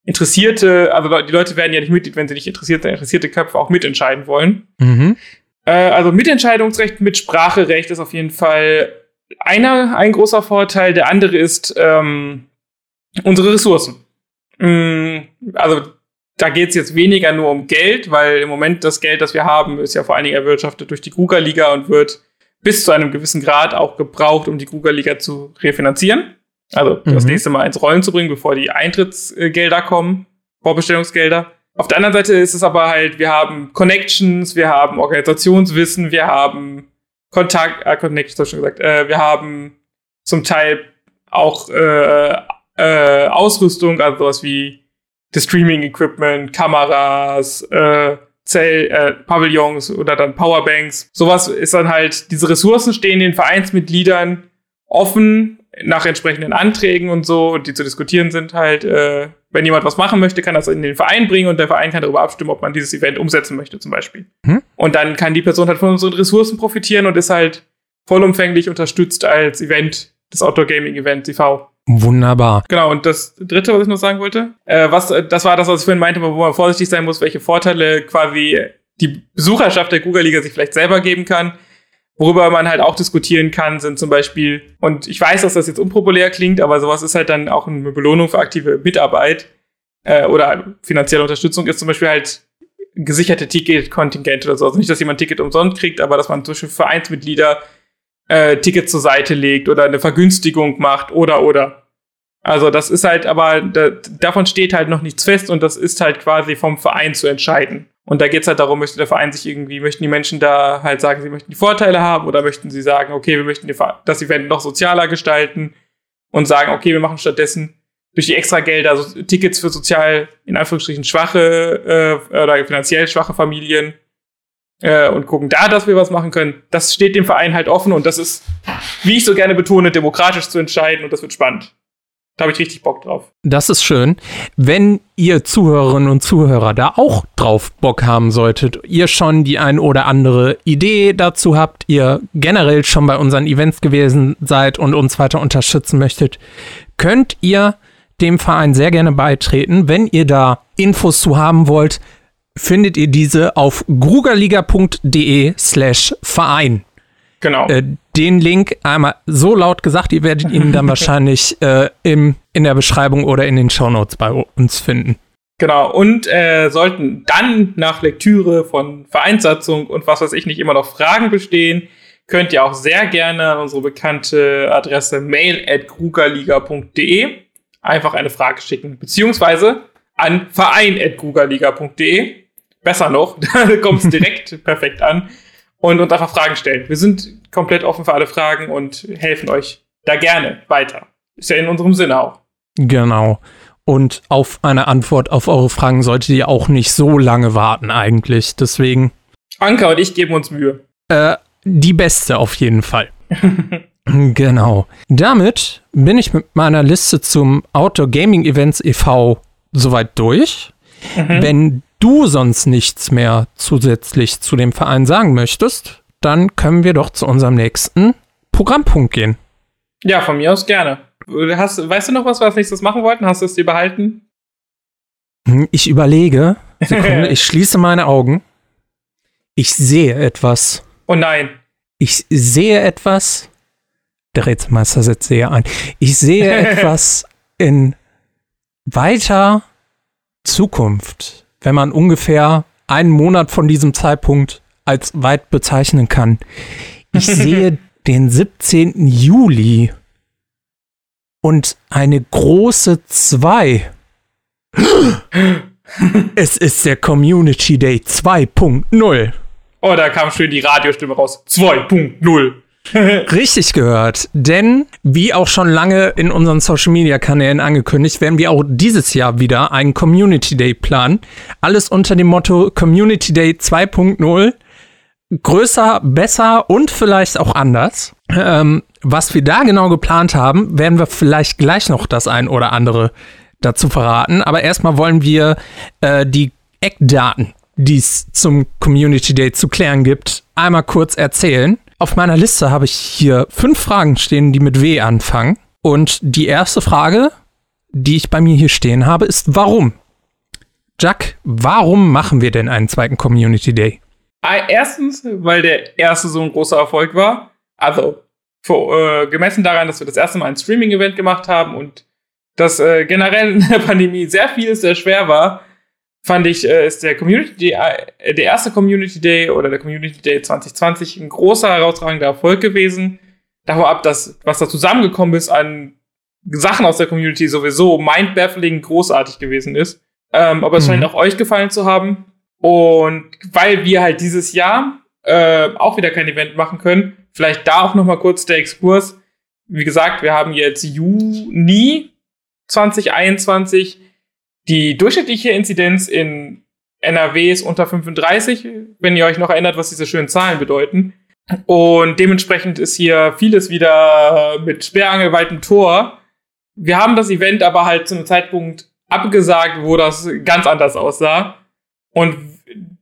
Interessierte, also die Leute werden ja nicht Mitglied, wenn sie nicht interessiert sind, interessierte Köpfe auch mitentscheiden wollen. Mhm. Äh, also Mitentscheidungsrecht, Mitspracherecht ist auf jeden Fall einer, ein großer Vorteil. Der andere ist ähm, unsere Ressourcen. Mm, also da geht es jetzt weniger nur um Geld, weil im Moment das Geld, das wir haben, ist ja vor allen Dingen erwirtschaftet durch die Kruger-Liga und wird bis zu einem gewissen Grad auch gebraucht, um die Kruger-Liga zu refinanzieren. Also mhm. das nächste Mal ins Rollen zu bringen, bevor die Eintrittsgelder kommen, Vorbestellungsgelder. Auf der anderen Seite ist es aber halt, wir haben Connections, wir haben Organisationswissen, wir haben Kontakt, äh, Connections habe ich schon gesagt, äh, wir haben zum Teil auch äh, äh, Ausrüstung, also sowas wie das Streaming-Equipment, Kameras, äh, Zell, äh, Pavillons oder dann Powerbanks. Sowas ist dann halt, diese Ressourcen stehen den Vereinsmitgliedern offen nach entsprechenden Anträgen und so, und die zu diskutieren sind halt, äh, wenn jemand was machen möchte, kann das in den Verein bringen und der Verein kann darüber abstimmen, ob man dieses Event umsetzen möchte, zum Beispiel. Hm? Und dann kann die Person halt von unseren Ressourcen profitieren und ist halt vollumfänglich unterstützt als Event, das Outdoor Gaming Event TV. Wunderbar. Genau, und das dritte, was ich noch sagen wollte, äh, was, das war das, was ich vorhin meinte, wo man vorsichtig sein muss, welche Vorteile quasi die Besucherschaft der Google-Liga sich vielleicht selber geben kann. Worüber man halt auch diskutieren kann, sind zum Beispiel, und ich weiß, dass das jetzt unpopulär klingt, aber sowas ist halt dann auch eine Belohnung für aktive Mitarbeit äh, oder finanzielle Unterstützung, ist zum Beispiel halt gesicherte Ticket-Kontingent oder so. Also nicht, dass jemand ein Ticket umsonst kriegt, aber dass man zum Beispiel Vereinsmitglieder äh, Ticket zur Seite legt oder eine Vergünstigung macht oder oder. Also das ist halt, aber da, davon steht halt noch nichts fest und das ist halt quasi vom Verein zu entscheiden. Und da geht's halt darum, möchte der Verein sich irgendwie, möchten die Menschen da halt sagen, sie möchten die Vorteile haben oder möchten sie sagen, okay, wir möchten das Event noch sozialer gestalten und sagen, okay, wir machen stattdessen durch die Extragelder also Tickets für sozial, in Anführungsstrichen, schwache äh, oder finanziell schwache Familien äh, und gucken da, dass wir was machen können. Das steht dem Verein halt offen und das ist, wie ich so gerne betone, demokratisch zu entscheiden und das wird spannend. Da habe ich richtig Bock drauf. Das ist schön. Wenn ihr Zuhörerinnen und Zuhörer da auch drauf Bock haben solltet, ihr schon die ein oder andere Idee dazu habt, ihr generell schon bei unseren Events gewesen seid und uns weiter unterstützen möchtet, könnt ihr dem Verein sehr gerne beitreten. Wenn ihr da Infos zu haben wollt, findet ihr diese auf grugerliga.de slash Verein. Genau. Äh, den Link einmal so laut gesagt, ihr werdet ihn dann wahrscheinlich äh, im, in der Beschreibung oder in den Shownotes bei uns finden. Genau, und äh, sollten dann nach Lektüre von Vereinssatzung und was weiß ich nicht immer noch Fragen bestehen, könnt ihr auch sehr gerne an unsere bekannte Adresse mail at grugerliga.de einfach eine Frage schicken, beziehungsweise an verein.grugerliga.de besser noch, da kommt es direkt perfekt an und uns einfach Fragen stellen. Wir sind komplett offen für alle Fragen und helfen euch da gerne weiter. Ist ja in unserem Sinne auch. Genau. Und auf eine Antwort auf eure Fragen solltet ihr auch nicht so lange warten eigentlich. Deswegen. Anka und ich geben uns Mühe. Äh, die beste auf jeden Fall. genau. Damit bin ich mit meiner Liste zum Outdoor Gaming Events e.V. soweit durch. Mhm. Wenn du sonst nichts mehr zusätzlich zu dem Verein sagen möchtest, dann können wir doch zu unserem nächsten Programmpunkt gehen. Ja, von mir aus gerne. Hast, weißt du noch was, was wir nächstes machen wollten? Hast du es dir behalten? Hm, ich überlege. Sekunde, ich schließe meine Augen. Ich sehe etwas. Oh nein. Ich sehe etwas. Der Rätselmeister setzt sehr ein. Ich sehe etwas in weiter Zukunft, wenn man ungefähr einen Monat von diesem Zeitpunkt als weit bezeichnen kann. Ich sehe den 17. Juli und eine große 2. es ist der Community Day 2.0. Oh, da kam schön die Radiostimme raus. 2.0. Richtig gehört, denn wie auch schon lange in unseren Social Media Kanälen angekündigt, werden wir auch dieses Jahr wieder einen Community Day planen. Alles unter dem Motto Community Day 2.0. Größer, besser und vielleicht auch anders. Ähm, was wir da genau geplant haben, werden wir vielleicht gleich noch das ein oder andere dazu verraten. Aber erstmal wollen wir äh, die Eckdaten, die es zum Community Day zu klären gibt, einmal kurz erzählen. Auf meiner Liste habe ich hier fünf Fragen stehen, die mit W anfangen. Und die erste Frage, die ich bei mir hier stehen habe, ist warum? Jack, warum machen wir denn einen zweiten Community Day? Erstens, weil der erste so ein großer Erfolg war. Also für, äh, gemessen daran, dass wir das erste Mal ein Streaming-Event gemacht haben und dass äh, generell in der Pandemie sehr viel sehr schwer war, fand ich, äh, ist der Community Day, äh, der erste Community Day oder der Community Day 2020 ein großer, herausragender Erfolg gewesen. Davon ab, dass, was da zusammengekommen ist an Sachen aus der Community sowieso mind-baffling großartig gewesen ist. Ähm, aber es mhm. scheint auch euch gefallen zu haben. Und weil wir halt dieses Jahr äh, auch wieder kein Event machen können, vielleicht da auch noch mal kurz der Exkurs. Wie gesagt, wir haben jetzt Juni 2021 die durchschnittliche Inzidenz in NRW ist unter 35, wenn ihr euch noch erinnert, was diese schönen Zahlen bedeuten. Und dementsprechend ist hier vieles wieder mit sperrangelweitem Tor. Wir haben das Event aber halt zu einem Zeitpunkt abgesagt, wo das ganz anders aussah. Und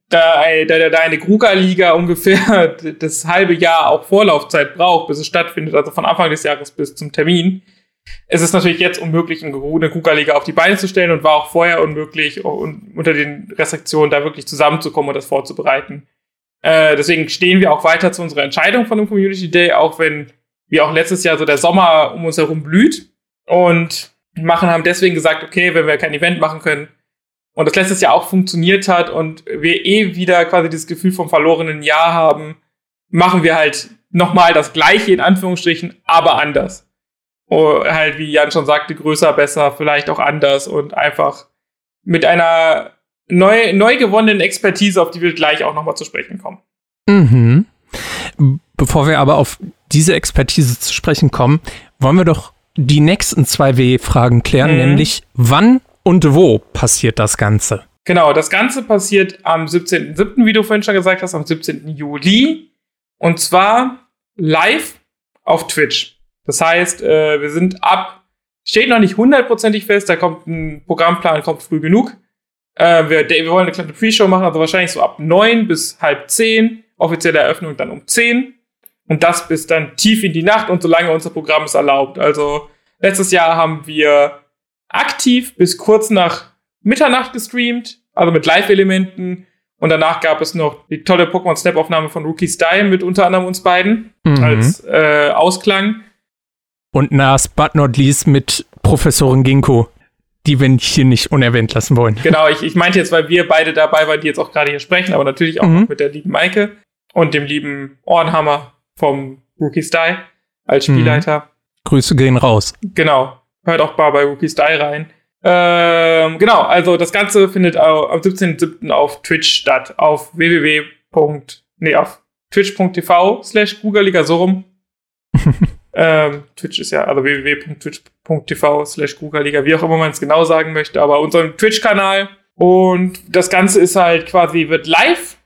da, da, da eine Kruger-Liga ungefähr das halbe Jahr auch Vorlaufzeit braucht, bis es stattfindet, also von Anfang des Jahres bis zum Termin, es ist natürlich jetzt unmöglich, eine KUKA-Liga auf die Beine zu stellen und war auch vorher unmöglich, unter den Restriktionen da wirklich zusammenzukommen und das vorzubereiten. Äh, deswegen stehen wir auch weiter zu unserer Entscheidung von dem Community Day, auch wenn wir auch letztes Jahr so der Sommer um uns herum blüht und machen haben deswegen gesagt, okay, wenn wir kein Event machen können und das letztes Jahr auch funktioniert hat und wir eh wieder quasi dieses Gefühl vom verlorenen Jahr haben, machen wir halt nochmal das Gleiche in Anführungsstrichen, aber anders. Halt, wie Jan schon sagte, größer, besser, vielleicht auch anders und einfach mit einer neu, neu gewonnenen Expertise, auf die wir gleich auch nochmal zu sprechen kommen. Mhm. Bevor wir aber auf diese Expertise zu sprechen kommen, wollen wir doch die nächsten zwei W-Fragen klären, mhm. nämlich wann und wo passiert das Ganze? Genau, das Ganze passiert am 17.07., wie du vorhin schon gesagt hast, am 17. Juli. Und zwar live auf Twitch. Das heißt, äh, wir sind ab, steht noch nicht hundertprozentig fest, da kommt ein Programmplan, kommt früh genug. Äh, wir, wir wollen eine kleine Pre-Show machen, also wahrscheinlich so ab neun bis halb zehn. Offizielle Eröffnung dann um zehn. Und das bis dann tief in die Nacht und solange unser Programm es erlaubt. Also letztes Jahr haben wir aktiv bis kurz nach Mitternacht gestreamt, also mit Live-Elementen. Und danach gab es noch die tolle Pokémon Snap-Aufnahme von Rookie Style mit unter anderem uns beiden mhm. als äh, Ausklang. Und last but not least mit Professorin Ginkgo, die wir hier nicht unerwähnt lassen wollen. Genau, ich, ich meinte jetzt, weil wir beide dabei waren, die jetzt auch gerade hier sprechen, aber natürlich auch mhm. mit der lieben Maike und dem lieben Ohrenhammer vom Rookie Style als mhm. Spielleiter. Mhm. Grüße gehen raus. Genau. Hört auch mal bei Rookie Style rein. Ähm, genau, also das Ganze findet am 17.07. auf Twitch statt. Auf www. Nee, auf twitch.tv slash Google so rum. Ähm, Twitch ist ja, also www.twitch.tv slash Liga, wie auch immer man es genau sagen möchte, aber unseren Twitch-Kanal. Und das Ganze ist halt quasi, wird live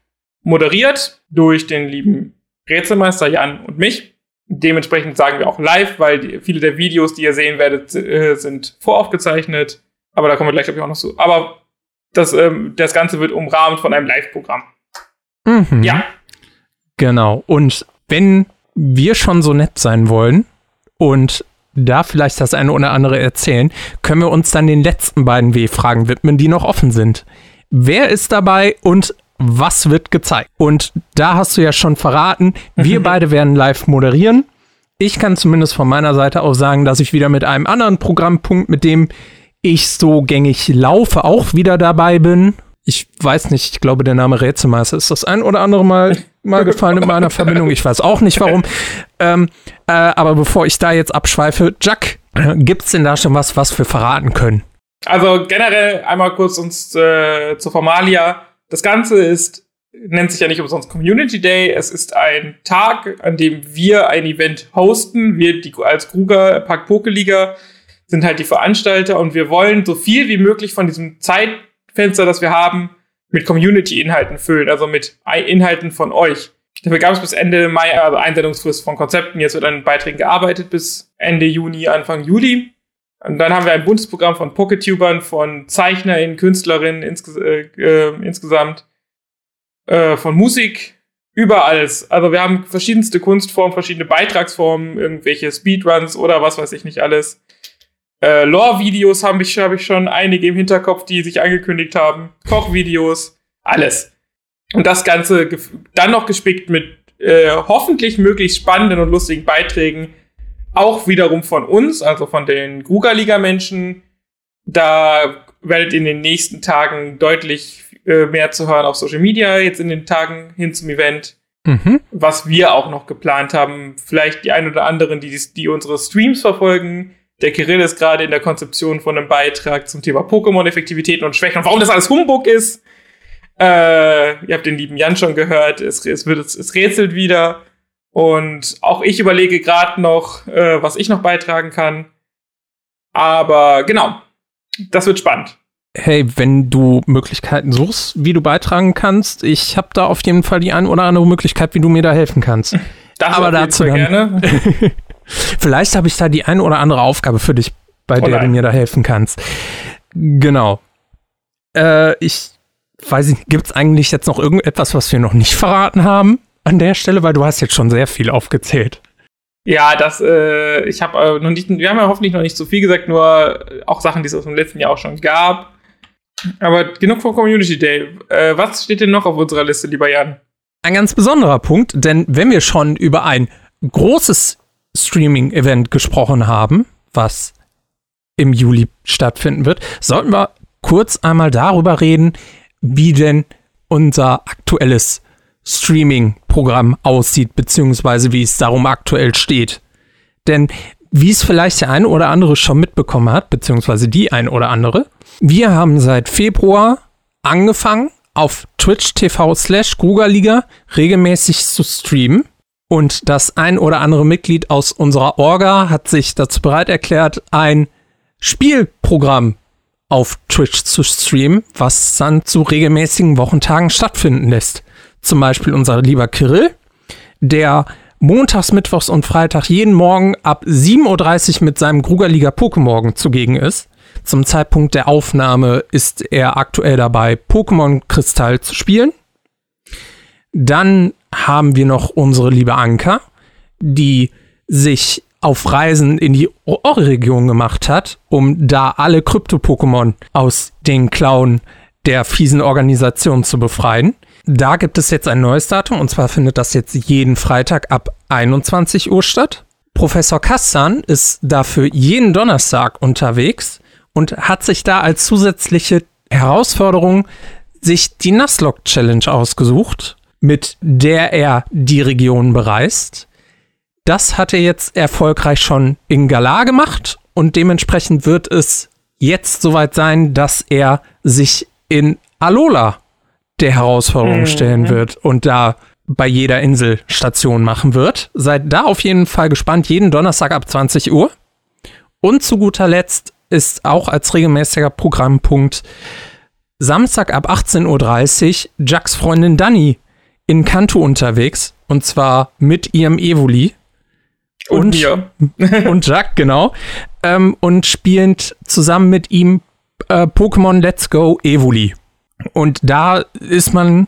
moderiert durch den lieben Rätselmeister Jan und mich. Dementsprechend sagen wir auch live, weil die, viele der Videos, die ihr sehen werdet, äh, sind voraufgezeichnet. Aber da kommen wir gleich, glaube ich, auch noch zu. Aber das, ähm, das Ganze wird umrahmt von einem Live-Programm. Mhm. Ja. Genau. Und wenn wir schon so nett sein wollen und da vielleicht das eine oder andere erzählen, können wir uns dann den letzten beiden W-Fragen widmen, die noch offen sind. Wer ist dabei und was wird gezeigt? Und da hast du ja schon verraten, wir beide werden live moderieren. Ich kann zumindest von meiner Seite aus sagen, dass ich wieder mit einem anderen Programmpunkt, mit dem ich so gängig laufe, auch wieder dabei bin. Ich weiß nicht, ich glaube, der Name Rätselmeister ist das ein oder andere Mal, mal gefallen in meiner Verbindung. Ich weiß auch nicht warum. Ähm, äh, aber bevor ich da jetzt abschweife, Jack, äh, gibt's denn da schon was, was wir verraten können? Also generell einmal kurz uns äh, zur Formalia. Das Ganze ist nennt sich ja nicht umsonst Community Day. Es ist ein Tag, an dem wir ein Event hosten. Wir die, als Kruger Park Pokeliga sind halt die Veranstalter und wir wollen so viel wie möglich von diesem Zeitfenster, das wir haben, mit Community-Inhalten füllen, also mit Inhalten von euch. Dafür gab es bis Ende Mai, also Einsendungsfrist von Konzepten. Jetzt wird an Beiträgen gearbeitet bis Ende Juni, Anfang Juli. Und dann haben wir ein buntes Programm von Poketubern, von ZeichnerInnen, KünstlerInnen insges äh, äh, insgesamt, äh, von Musik, überall. Also wir haben verschiedenste Kunstformen, verschiedene Beitragsformen, irgendwelche Speedruns oder was weiß ich nicht alles. Äh, Lore-Videos habe ich, hab ich schon einige im Hinterkopf, die sich angekündigt haben. Kochvideos, alles. Und das Ganze dann noch gespickt mit äh, hoffentlich möglichst spannenden und lustigen Beiträgen. Auch wiederum von uns, also von den Gruga-Liga-Menschen. Da werdet ihr in den nächsten Tagen deutlich äh, mehr zu hören auf Social Media, jetzt in den Tagen hin zum Event. Mhm. Was wir auch noch geplant haben. Vielleicht die ein oder anderen, die, die unsere Streams verfolgen, der Kirill ist gerade in der Konzeption von einem Beitrag zum Thema Pokémon-Effektivitäten und Schwächen und warum das alles Humbug ist. Äh, ihr habt den lieben Jan schon gehört, es, es, wird, es, es rätselt wieder. Und auch ich überlege gerade noch, äh, was ich noch beitragen kann. Aber genau, das wird spannend. Hey, wenn du Möglichkeiten suchst, wie du beitragen kannst, ich habe da auf jeden Fall die eine oder andere Möglichkeit, wie du mir da helfen kannst. Das Aber dazu dann, gerne. Vielleicht habe ich da die eine oder andere Aufgabe für dich, bei oh der du mir da helfen kannst. Genau. Äh, ich weiß nicht, gibt es eigentlich jetzt noch irgendetwas, was wir noch nicht verraten haben an der Stelle? Weil du hast jetzt schon sehr viel aufgezählt. Ja, das, äh, ich habe äh, noch nicht, wir haben ja hoffentlich noch nicht so viel gesagt, nur äh, auch Sachen, die es aus dem letzten Jahr auch schon gab. Aber genug vom Community Day. Äh, was steht denn noch auf unserer Liste, lieber Jan? Ein ganz besonderer Punkt, denn wenn wir schon über ein großes Streaming-Event gesprochen haben, was im Juli stattfinden wird, sollten wir kurz einmal darüber reden, wie denn unser aktuelles Streaming-Programm aussieht, beziehungsweise wie es darum aktuell steht. Denn wie es vielleicht der eine oder andere schon mitbekommen hat, beziehungsweise die ein oder andere, wir haben seit Februar angefangen, auf Twitch TV slash Liga regelmäßig zu streamen. Und das ein oder andere Mitglied aus unserer Orga hat sich dazu bereit erklärt, ein Spielprogramm auf Twitch zu streamen, was dann zu regelmäßigen Wochentagen stattfinden lässt. Zum Beispiel unser lieber Kirill, der montags, mittwochs und Freitag jeden Morgen ab 7.30 Uhr mit seinem Grugerliga Pokémon zugegen ist. Zum Zeitpunkt der Aufnahme ist er aktuell dabei, Pokémon Kristall zu spielen. Dann haben wir noch unsere liebe Anka, die sich auf Reisen in die Ori-Region gemacht hat, um da alle Krypto-Pokémon aus den Klauen der fiesen Organisation zu befreien. Da gibt es jetzt ein neues Datum und zwar findet das jetzt jeden Freitag ab 21 Uhr statt. Professor Kassan ist dafür jeden Donnerstag unterwegs und hat sich da als zusätzliche Herausforderung sich die Nuzlocke Challenge ausgesucht mit der er die Region bereist. Das hat er jetzt erfolgreich schon in Galar gemacht und dementsprechend wird es jetzt soweit sein, dass er sich in Alola der Herausforderung mhm. stellen wird und da bei jeder Insel Station machen wird. Seid da auf jeden Fall gespannt, jeden Donnerstag ab 20 Uhr. Und zu guter Letzt ist auch als regelmäßiger Programmpunkt Samstag ab 18.30 Uhr Jacks Freundin Dani in Kanto unterwegs und zwar mit ihrem Evoli. Und, und und Jack, genau. Ähm, und spielend zusammen mit ihm äh, Pokémon Let's Go Evoli. Und da ist man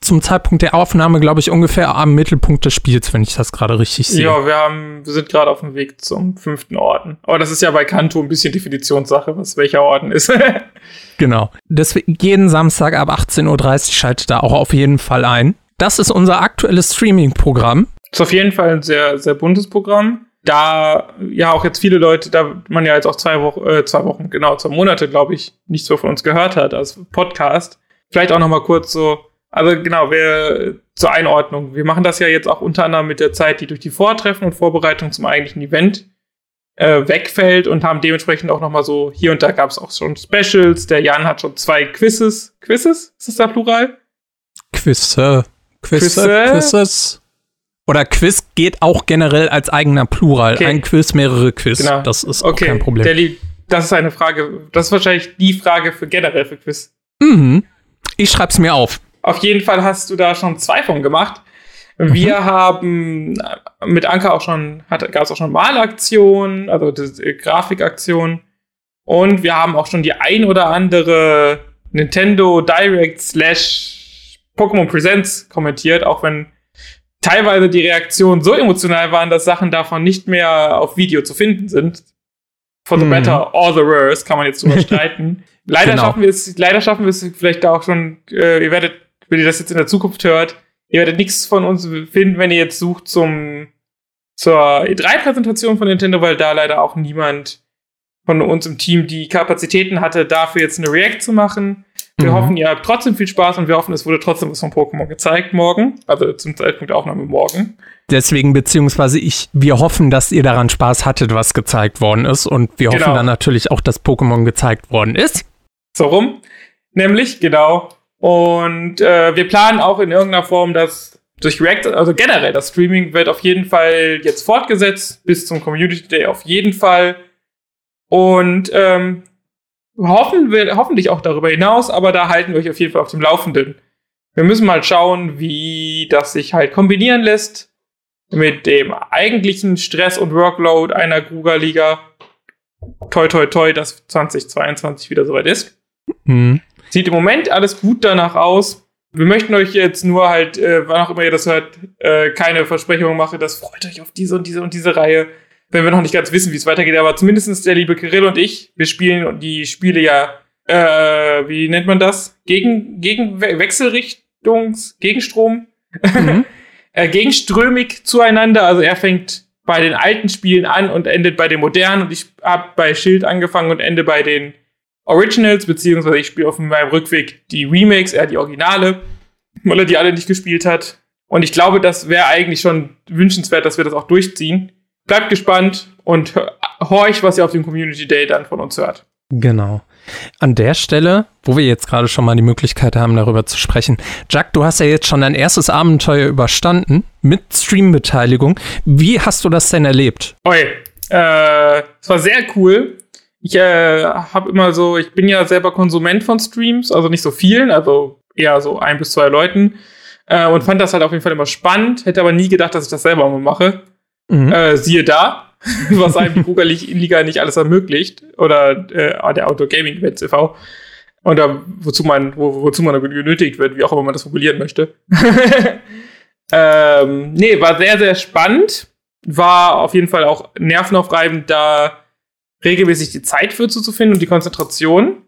zum Zeitpunkt der Aufnahme, glaube ich, ungefähr am Mittelpunkt des Spiels, wenn ich das gerade richtig sehe. Ja, wir, haben, wir sind gerade auf dem Weg zum fünften Orden. Aber das ist ja bei Kanto ein bisschen Definitionssache, was welcher Orden ist. genau. Deswegen jeden Samstag ab 18.30 Uhr schaltet da auch auf jeden Fall ein. Das ist unser aktuelles Streaming-Programm. Ist auf jeden Fall ein sehr, sehr buntes Programm. da ja auch jetzt viele Leute, da man ja jetzt auch zwei Wochen, äh, zwei Wochen, genau, zwei Monate, glaube ich, nichts mehr von uns gehört hat als Podcast. Vielleicht auch noch mal kurz so, also genau, wir zur Einordnung. Wir machen das ja jetzt auch unter anderem mit der Zeit, die durch die Vortreffen und Vorbereitung zum eigentlichen Event äh, wegfällt und haben dementsprechend auch noch mal so, hier und da gab es auch schon Specials. Der Jan hat schon zwei Quizzes. Quizzes? Ist das da Plural? Quizze. Quizze. Quizzes. Oder Quiz geht auch generell als eigener Plural. Okay. Ein Quiz, mehrere Quiz. Genau. Das ist okay. kein Problem. Der, das ist eine Frage, das ist wahrscheinlich die Frage für generell für Quiz. Mhm. Ich schreib's mir auf. Auf jeden Fall hast du da schon zwei von gemacht. Wir mhm. haben mit Anker auch schon, gab es auch schon Malaktionen, also die Grafikaktion. Und wir haben auch schon die ein oder andere Nintendo Direct slash Pokémon Presents kommentiert, auch wenn teilweise die Reaktionen so emotional waren, dass Sachen davon nicht mehr auf Video zu finden sind. For the mhm. better or the worse, kann man jetzt drüber streiten. Leider genau. schaffen wir es, leider schaffen wir es vielleicht da auch schon, äh, ihr werdet, wenn ihr das jetzt in der Zukunft hört, ihr werdet nichts von uns finden, wenn ihr jetzt sucht zum, zur E3-Präsentation von Nintendo, weil da leider auch niemand von uns im Team die Kapazitäten hatte, dafür jetzt eine React zu machen. Wir mhm. hoffen, ihr habt trotzdem viel Spaß und wir hoffen, es wurde trotzdem was von Pokémon gezeigt morgen. Also zum Zeitpunkt der Aufnahme morgen. Deswegen, beziehungsweise ich, wir hoffen, dass ihr daran Spaß hattet, was gezeigt worden ist. Und wir genau. hoffen dann natürlich auch, dass Pokémon gezeigt worden ist. So rum. Nämlich, genau. Und äh, wir planen auch in irgendeiner Form, dass durch React, also generell, das Streaming wird auf jeden Fall jetzt fortgesetzt, bis zum Community Day auf jeden Fall. Und ähm, hoffen wir hoffentlich auch darüber hinaus, aber da halten wir euch auf jeden Fall auf dem Laufenden. Wir müssen mal schauen, wie das sich halt kombinieren lässt mit dem eigentlichen Stress und Workload einer Kruger-Liga. Toi, toi, toi, dass 2022 wieder soweit ist. Mhm. Sieht im Moment alles gut danach aus. Wir möchten euch jetzt nur halt, äh, wann auch immer ihr das hört, äh, keine Versprechungen machen, das freut euch auf diese und diese und diese Reihe wenn wir noch nicht ganz wissen, wie es weitergeht. Aber zumindestens der liebe Kirill und ich, wir spielen die Spiele ja, äh, wie nennt man das? Gegen, gegen Wechselrichtungs, Gegenstrom, mhm. äh, gegenströmig zueinander. Also er fängt bei den alten Spielen an und endet bei den modernen. Und ich habe bei Schild angefangen und ende bei den Originals, beziehungsweise ich spiele auf meinem Rückweg die Remakes, er die Originale, weil er die alle nicht gespielt hat. Und ich glaube, das wäre eigentlich schon wünschenswert, dass wir das auch durchziehen bleibt gespannt und horcht, was ihr auf dem Community Day dann von uns hört. Genau. An der Stelle, wo wir jetzt gerade schon mal die Möglichkeit haben, darüber zu sprechen. Jack, du hast ja jetzt schon dein erstes Abenteuer überstanden mit Streambeteiligung. Wie hast du das denn erlebt? Oi, äh, es war sehr cool. Ich äh, habe immer so, ich bin ja selber Konsument von Streams, also nicht so vielen, also eher so ein bis zwei Leuten. Äh, und fand das halt auf jeden Fall immer spannend, hätte aber nie gedacht, dass ich das selber mal mache. Mhm. Äh, siehe da, was einem die Kuga-Liga nicht alles ermöglicht. Oder äh, der Outdoor Gaming Event e.V. Oder wozu man, wo, wozu man genötigt wird, wie auch immer man das formulieren möchte. ähm, nee, war sehr, sehr spannend. War auf jeden Fall auch nervenaufreibend, da regelmäßig die Zeit für zu finden und die Konzentration.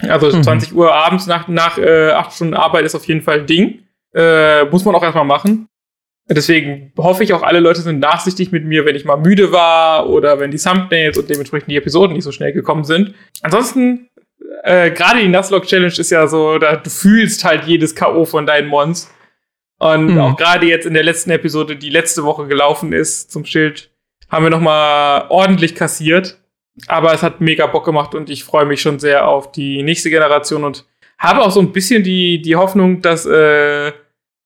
Also mhm. 20 Uhr abends nach, nach äh, 8 Stunden Arbeit ist auf jeden Fall ein Ding. Äh, muss man auch erstmal machen. Deswegen hoffe ich auch, alle Leute sind nachsichtig mit mir, wenn ich mal müde war oder wenn die Thumbnails und dementsprechend die Episoden nicht so schnell gekommen sind. Ansonsten, äh, gerade die Nuzlocke Challenge ist ja so, da du fühlst halt jedes K.O. von deinen Mons. Und mhm. auch gerade jetzt in der letzten Episode, die letzte Woche gelaufen ist zum Schild, haben wir nochmal ordentlich kassiert. Aber es hat mega Bock gemacht und ich freue mich schon sehr auf die nächste Generation und habe auch so ein bisschen die, die Hoffnung, dass äh,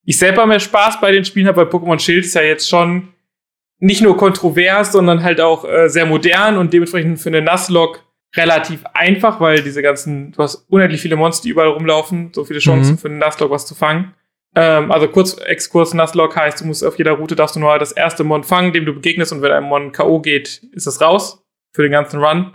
ich selber mehr Spaß bei den Spielen habe, weil Pokémon Schild ist ja jetzt schon nicht nur kontrovers, sondern halt auch äh, sehr modern und dementsprechend für eine Nuzlocke relativ einfach, weil diese ganzen, du hast unendlich viele Monster, die überall rumlaufen, so viele Chancen mhm. für einen Nuzlocke was zu fangen. Ähm, also kurz Exkurs Nuzlocke heißt, du musst auf jeder Route darfst du nur das erste Mon fangen, dem du begegnest und wenn ein Mon K.O. geht, ist es raus für den ganzen Run.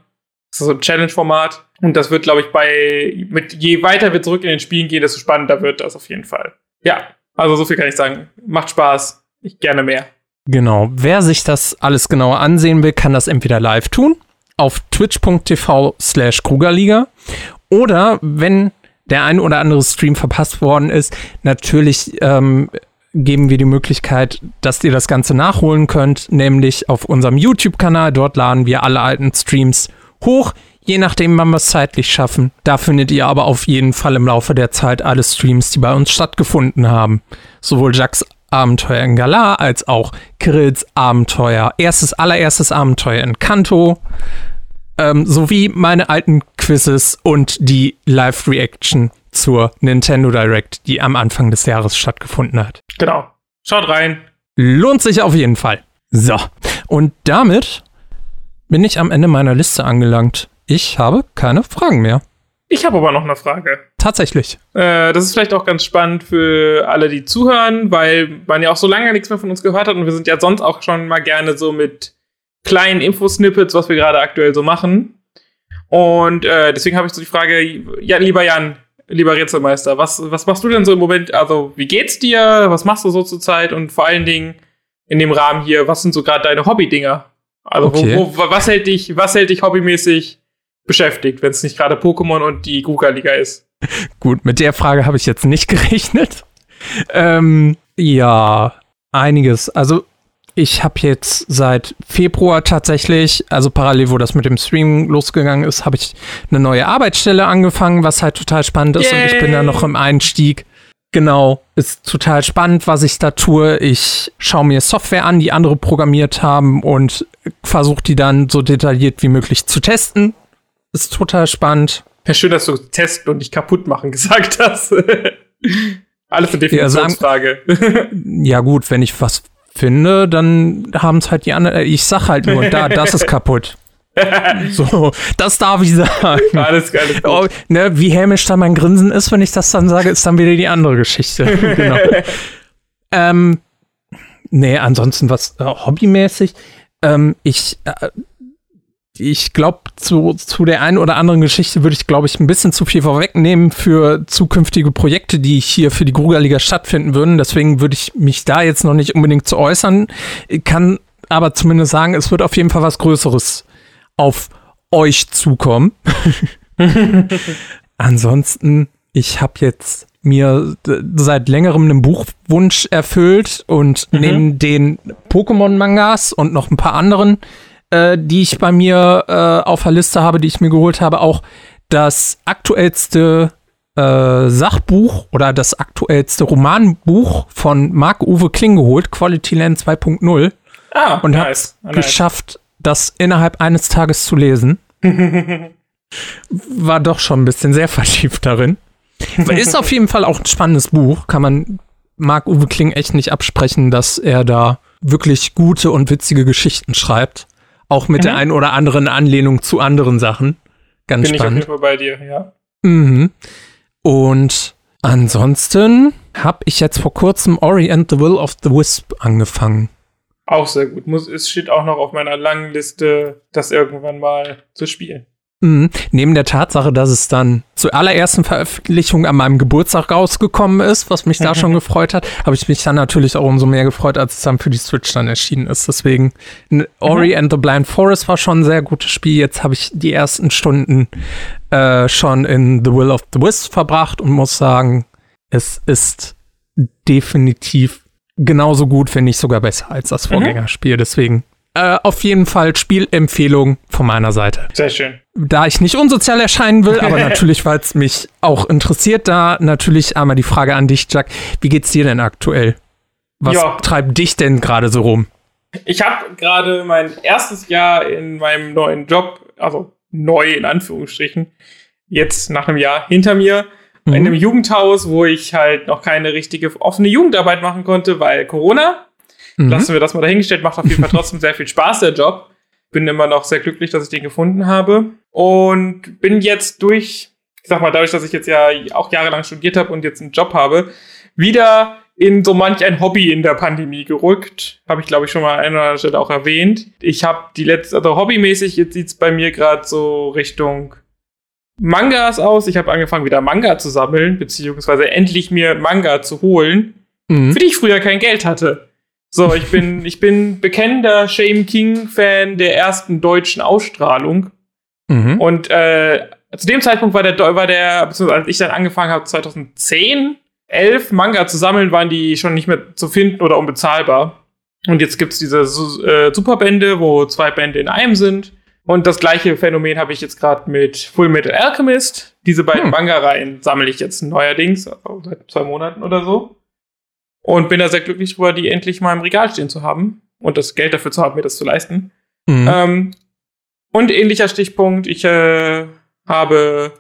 Das ist so ein Challenge-Format. Und das wird, glaube ich, bei, mit je weiter wir zurück in den Spielen gehen, desto spannender wird das auf jeden Fall. Ja, also so viel kann ich sagen. Macht Spaß. Ich gerne mehr. Genau. Wer sich das alles genauer ansehen will, kann das entweder live tun auf twitch.tv slash Krugerliga oder wenn der ein oder andere Stream verpasst worden ist, natürlich ähm, geben wir die Möglichkeit, dass ihr das Ganze nachholen könnt, nämlich auf unserem YouTube-Kanal. Dort laden wir alle alten Streams hoch, je nachdem, wann wir es zeitlich schaffen. Da findet ihr aber auf jeden Fall im Laufe der Zeit alle Streams, die bei uns stattgefunden haben. Sowohl Jacks Abenteuer in Galar als auch Kirills Abenteuer, erstes, allererstes Abenteuer in Kanto, ähm, sowie meine alten Quizzes und die Live-Reaction zur Nintendo Direct, die am Anfang des Jahres stattgefunden hat. Genau. Schaut rein. Lohnt sich auf jeden Fall. So, und damit bin ich am Ende meiner Liste angelangt. Ich habe keine Fragen mehr. Ich habe aber noch eine Frage. Tatsächlich. Äh, das ist vielleicht auch ganz spannend für alle, die zuhören, weil man ja auch so lange nichts mehr von uns gehört hat und wir sind ja sonst auch schon mal gerne so mit kleinen Infosnippets, was wir gerade aktuell so machen. Und äh, deswegen habe ich so die Frage, ja, lieber Jan, lieber Rätselmeister, was, was machst du denn so im Moment? Also, wie geht's dir? Was machst du so zur Zeit? Und vor allen Dingen in dem Rahmen hier, was sind so gerade deine Hobby-Dinger? Also, Okay. wo, wo, was hält dich, was hält dich hobbymäßig beschäftigt, wenn es nicht gerade Pokémon und die Guga-Liga ist? Gut, mit der Frage habe ich jetzt nicht gerechnet. Ähm, ja, einiges. Also, ich habe jetzt seit Februar tatsächlich, also parallel, wo das mit dem Stream losgegangen ist, habe ich eine neue Arbeitsstelle angefangen, was halt total spannend ist. Und ich bin da Yay. noch im Einstieg. Genau, ist total spannend, was ich da tue. Ich schaue mir Software an, die andere programmiert haben und versuche die dann so detailliert wie möglich zu testen. Ist total spannend. Ja, schön, dass du testen und nicht kaputt machen gesagt hast. Alles eine Ja, sagen- Definitionsfrage. Ja, gut, wenn ich was finde, dann haben es halt die anderen. Ich sag halt nur, da, das ist kaputt. So, das darf ich sagen. alles geil. alles. Oh, ne, wie hämisch da mein Grinsen ist, wenn ich das dann sage, ist dann wieder die andere Geschichte. genau. ähm, nee, ansonsten was äh, hobbymäßig. Ähm, ich äh, ich glaube, zu, zu der einen oder anderen Geschichte würde ich, glaube ich, ein bisschen zu viel vorwegnehmen für zukünftige Projekte, die hier für die Grugerliga stattfinden würden. Deswegen würde ich mich da jetzt noch nicht unbedingt zu äußern. Ich kann aber zumindest sagen, es wird auf jeden Fall was Größeres auf euch zukommen. Ansonsten, ich habe jetzt mir seit längerem einen Buchwunsch erfüllt und Mhm. neben den Pokémon-Mangas und noch ein paar anderen, äh, die ich bei mir äh, auf der Liste habe, die ich mir geholt habe, auch das aktuellste äh, Sachbuch oder das aktuellste Romanbuch von Marc-Uwe Kling geholt, Quality Land 2.0, Ah, und habe nice. Ah, nice. geschafft, das innerhalb eines Tages zu lesen. War doch schon ein bisschen sehr vertieft darin. Ist auf jeden Fall auch ein spannendes Buch. Kann man Marc-Uwe Kling echt nicht absprechen, dass er da wirklich gute und witzige Geschichten schreibt. Auch mit der Mhm. einen oder anderen Anlehnung zu anderen Sachen. Ganz Bin ich auf spannend. jeden Fall bei dir, ja. Mhm. Und ansonsten habe ich jetzt vor kurzem Ori and the Will of the Wisp angefangen. Auch sehr gut. Muss, es steht auch noch auf meiner langen Liste, das irgendwann mal zu spielen. Mhm. Neben der Tatsache, dass es dann zur allerersten Veröffentlichung an meinem Geburtstag rausgekommen ist, was mich da schon gefreut hat, habe ich mich dann natürlich auch umso mehr gefreut, als es dann für die Switch dann erschienen ist. Deswegen, Ori and the Blind Forest war schon ein sehr gutes Spiel. Jetzt habe ich die ersten Stunden äh, schon in The Will of the Wisp verbracht und muss sagen, es ist definitiv genauso gut, wenn nicht sogar besser als das Vorgängerspiel. Deswegen äh, auf jeden Fall Spielempfehlung von meiner Seite Sehr schön. Da ich nicht unsozial erscheinen will, aber natürlich, weil es mich auch interessiert, da natürlich einmal die Frage an dich, Jack. Wie geht's dir denn aktuell? Was Ja. treibt dich denn gerade so rum? Ich habe gerade mein erstes Jahr in meinem neuen Job, also neu in Anführungsstrichen, jetzt nach einem Jahr hinter mir, Mhm. in einem Jugendhaus, wo ich halt noch keine richtige offene Jugendarbeit machen konnte, weil Corona. Mhm. Lassen wir das mal dahingestellt, macht auf jeden Fall trotzdem sehr viel Spaß, der Job. Bin immer noch sehr glücklich, dass ich den gefunden habe. Und bin jetzt durch, ich sag mal, dadurch, dass ich jetzt ja auch jahrelang studiert habe und jetzt einen Job habe, wieder in so manch ein Hobby in der Pandemie gerückt. Habe ich, glaube ich, schon mal an einer oder anderen Stelle auch erwähnt. Ich habe die letzte, also hobbymäßig, jetzt sieht's bei mir gerade so Richtung Mangas aus. Ich habe angefangen, wieder Manga zu sammeln, beziehungsweise endlich mir Manga zu holen Mhm. für die ich früher kein Geld hatte. So, ich bin, ich bin bekennender Shame King-Fan der ersten deutschen Ausstrahlung. Mhm. Und äh, zu dem Zeitpunkt war der, war der, beziehungsweise als ich dann angefangen habe, 2010, elf Manga zu sammeln, waren die schon nicht mehr zu finden oder unbezahlbar. Und jetzt gibt's diese äh, Superbände, wo zwei Bände in einem sind. Und das gleiche Phänomen habe ich jetzt gerade mit Full Metal Alchemist. Diese beiden hm. Manga-Reihen sammle ich jetzt neuerdings, also seit zwei Monaten oder so. Und bin da sehr glücklich drüber, die endlich mal im Regal stehen zu haben und das Geld dafür zu haben, mir das zu leisten. Mhm. Ähm, und ähnlicher Stichpunkt, ich äh, habe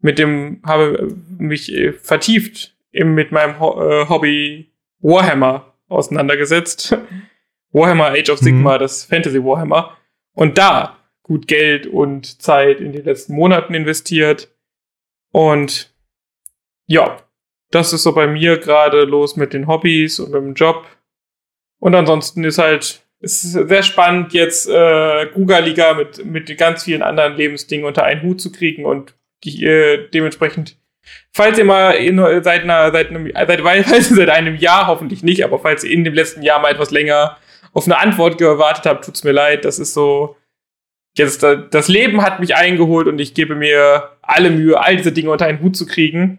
mit dem, habe mich äh, vertieft im, mit meinem Ho äh, Hobby Warhammer auseinandergesetzt. Warhammer Age of Sigma, mhm. das Fantasy Warhammer. Und da gut Geld und Zeit in den letzten Monaten investiert. Und ja, das ist so bei mir gerade los mit den Hobbys und mit dem Job. Und ansonsten ist halt, es ist sehr spannend, jetzt äh, Guga-Liga mit, mit ganz vielen anderen Lebensdingen unter einen Hut zu kriegen und die, äh, dementsprechend, falls ihr mal in, seit, einer, seit, einem, seit, seit einem Jahr, hoffentlich nicht, aber falls ihr in dem letzten Jahr mal etwas länger auf eine Antwort gewartet habt, tut's mir leid. Das ist so, jetzt das Leben hat mich eingeholt und ich gebe mir alle Mühe, all diese Dinge unter einen Hut zu kriegen.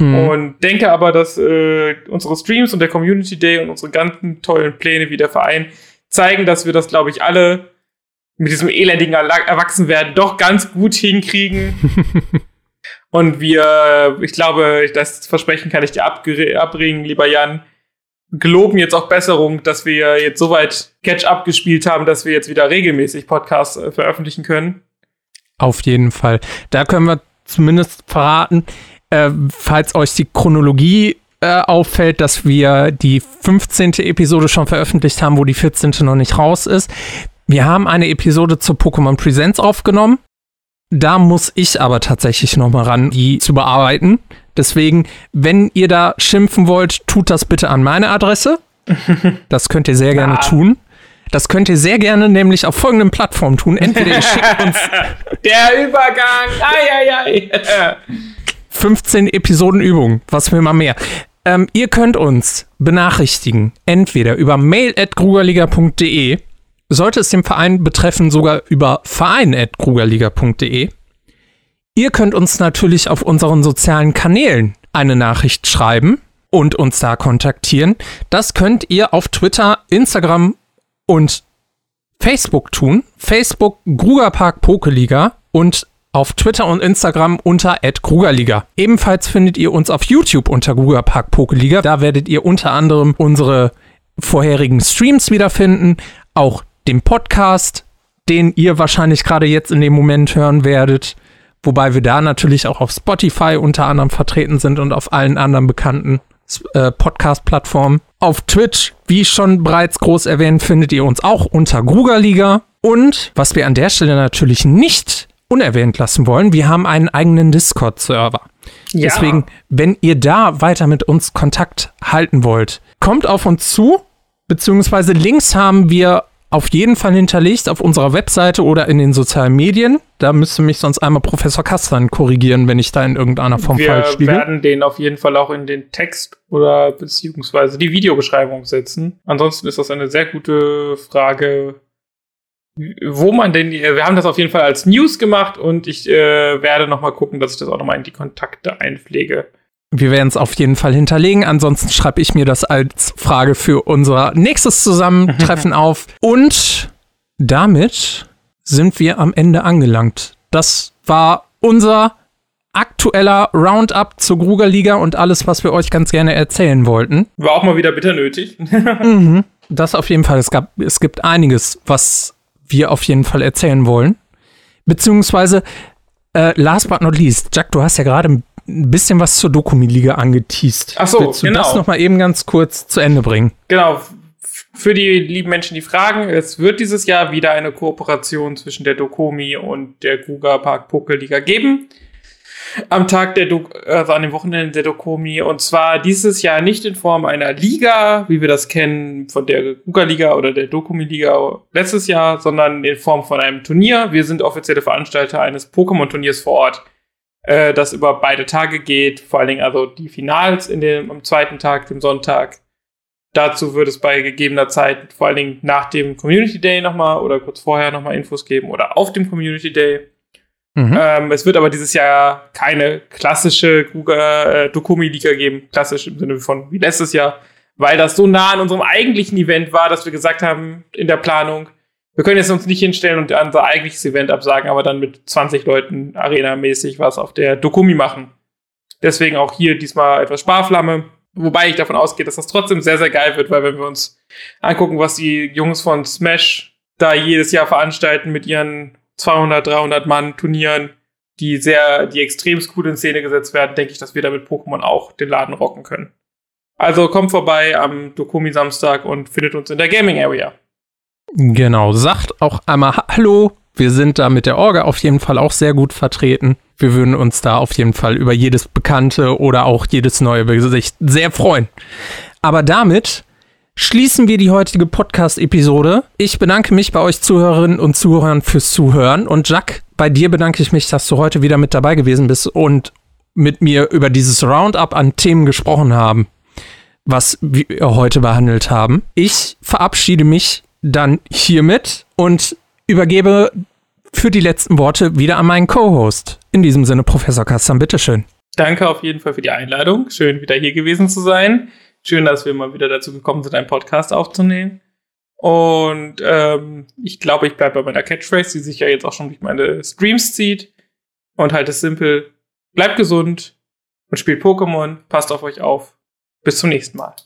Mhm. Und denke aber, dass äh, unsere Streams und der Community Day und unsere ganzen tollen Pläne wie der Verein zeigen, dass wir das, glaube ich, alle mit diesem elendigen Erwachsenwerden doch ganz gut hinkriegen. und wir, ich glaube, das Versprechen kann ich dir abbringen, lieber Jan, geloben jetzt auch Besserung, dass wir jetzt soweit Catch-up gespielt haben, dass wir jetzt wieder regelmäßig Podcasts äh, veröffentlichen können. Auf jeden Fall. Da können wir zumindest verraten, äh, falls euch die Chronologie äh, auffällt, dass wir die 15. Episode schon veröffentlicht haben, wo die 14. noch nicht raus ist. Wir haben eine Episode zur Pokémon Presents aufgenommen. Da muss ich aber tatsächlich noch mal ran, die zu bearbeiten. Deswegen, wenn ihr da schimpfen wollt, tut das bitte an meine Adresse. Das könnt ihr sehr gerne tun. Das könnt ihr sehr gerne nämlich auf folgenden Plattformen tun. Entweder ihr schickt uns. Der Übergang! Ai, ai, ai. 15 Episoden Übung. Was will man mehr? Ähm, ihr könnt uns benachrichtigen, entweder über mail.grugerliga.de, sollte es den Verein betreffen, sogar über verein.grugerliga.de. Ihr könnt uns natürlich auf unseren sozialen Kanälen eine Nachricht schreiben und uns da kontaktieren. Das könnt ihr auf Twitter, Instagram und Facebook tun. Facebook Grugerpark Pokeliga und auf Twitter und Instagram unter @krugerliga. Ebenfalls findet ihr uns auf YouTube unter Grugerpark Pokeliga. Da werdet ihr unter anderem unsere vorherigen Streams wiederfinden, auch den Podcast, den ihr wahrscheinlich gerade jetzt in dem Moment hören werdet, wobei wir da natürlich auch auf Spotify unter anderem vertreten sind und auf allen anderen bekannten äh, Podcast-Plattformen. Auf Twitch, wie schon bereits groß erwähnt, findet ihr uns auch unter Grugerliga. Und was wir an der Stelle natürlich nicht unerwähnt lassen wollen, wir haben einen eigenen Discord-Server. Ja. Deswegen, wenn ihr da weiter mit uns Kontakt halten wollt, kommt auf uns zu, beziehungsweise Links haben wir auf jeden Fall hinterlegt auf unserer Webseite oder in den sozialen Medien. Da müsste mich sonst einmal Professor Kastan korrigieren, wenn ich da in irgendeiner Form wir falsch liege. Wir werden den auf jeden Fall auch in den Text oder beziehungsweise die Videobeschreibung setzen. Ansonsten ist das eine sehr gute Frage, wo man denn, wir haben das auf jeden Fall als News gemacht und ich äh, werde noch mal gucken, dass ich das auch noch mal in die Kontakte einpflege. Wir werden es auf jeden Fall hinterlegen. Ansonsten schreibe ich mir das als Frage für unser nächstes Zusammentreffen auf. Und damit sind wir am Ende angelangt. Das war unser aktueller Roundup zur Gruger Liga und alles, was wir euch ganz gerne erzählen wollten. War auch mal wieder bitter nötig. mhm. Das auf jeden Fall. Es, gab, es gibt einiges, was wir auf jeden Fall erzählen wollen. Beziehungsweise, äh, last but not least, Jack, du hast ja gerade ein bisschen was zur Dokumi-Liga angeteased. Ach so, Willst du genau. das noch mal eben ganz kurz zu Ende bringen? Genau. Für die lieben Menschen, die fragen, es wird dieses Jahr wieder eine Kooperation zwischen der Dokomi und der Kruger Park Pokerliga geben am Tag der, Do also an dem Wochenende der Dokomi. Und zwar dieses Jahr nicht in Form einer Liga, wie wir das kennen von der Kuga-Liga oder der Dokumi-Liga letztes Jahr, sondern in Form von einem Turnier. Wir sind offizielle Veranstalter eines Pokémon-Turniers vor Ort, äh, das über beide Tage geht. Vor allen Dingen also die Finals in dem, am zweiten Tag, dem Sonntag. Dazu wird es bei gegebener Zeit, vor allen Dingen nach dem Community Day nochmal oder kurz vorher nochmal Infos geben oder auf dem Community Day. Mhm. Ähm, es wird aber dieses Jahr keine klassische Google äh, Dokumi-Liga geben, klassisch im Sinne von wie letztes Jahr, weil das so nah an unserem eigentlichen Event war, dass wir gesagt haben in der Planung, wir können jetzt uns nicht hinstellen und unser eigentliches Event absagen, aber dann mit 20 Leuten Arena-mäßig was auf der Dokumi machen. Deswegen auch hier diesmal etwas Sparflamme. Wobei ich davon ausgehe, dass das trotzdem sehr, sehr geil wird, weil wenn wir uns angucken, was die Jungs von Smash da jedes Jahr veranstalten mit ihren 200, 300 Mann Turnieren, die sehr, die extrem cool in Szene gesetzt werden, denke ich, dass wir da mit Pokémon auch den Laden rocken können. Also kommt vorbei am Dokumi Samstag und findet uns in der Gaming Area. Genau, sagt auch einmal Hallo. Wir sind da mit der Orga auf jeden Fall auch sehr gut vertreten. Wir würden uns da auf jeden Fall über jedes bekannte oder auch jedes neue Gesicht sehr freuen. Aber damit schließen wir die heutige Podcast-Episode. Ich bedanke mich bei euch Zuhörerinnen und Zuhörern fürs Zuhören. Und Jack, bei dir bedanke ich mich, dass du heute wieder mit dabei gewesen bist und mit mir über dieses Roundup an Themen gesprochen haben, was wir heute behandelt haben. Ich verabschiede mich dann hiermit und übergebe für die letzten Worte wieder an meinen Co-Host. In diesem Sinne, Professor Kastan, bitteschön. Danke auf jeden Fall für die Einladung. Schön, wieder hier gewesen zu sein. Schön, dass wir mal wieder dazu gekommen sind, einen Podcast aufzunehmen. Und ähm, ich glaube, ich bleibe bei meiner Catchphrase, die sich ja jetzt auch schon durch meine Streams zieht. Und halt es simpel. Bleibt gesund und spielt Pokémon. Passt auf euch auf. Bis zum nächsten Mal.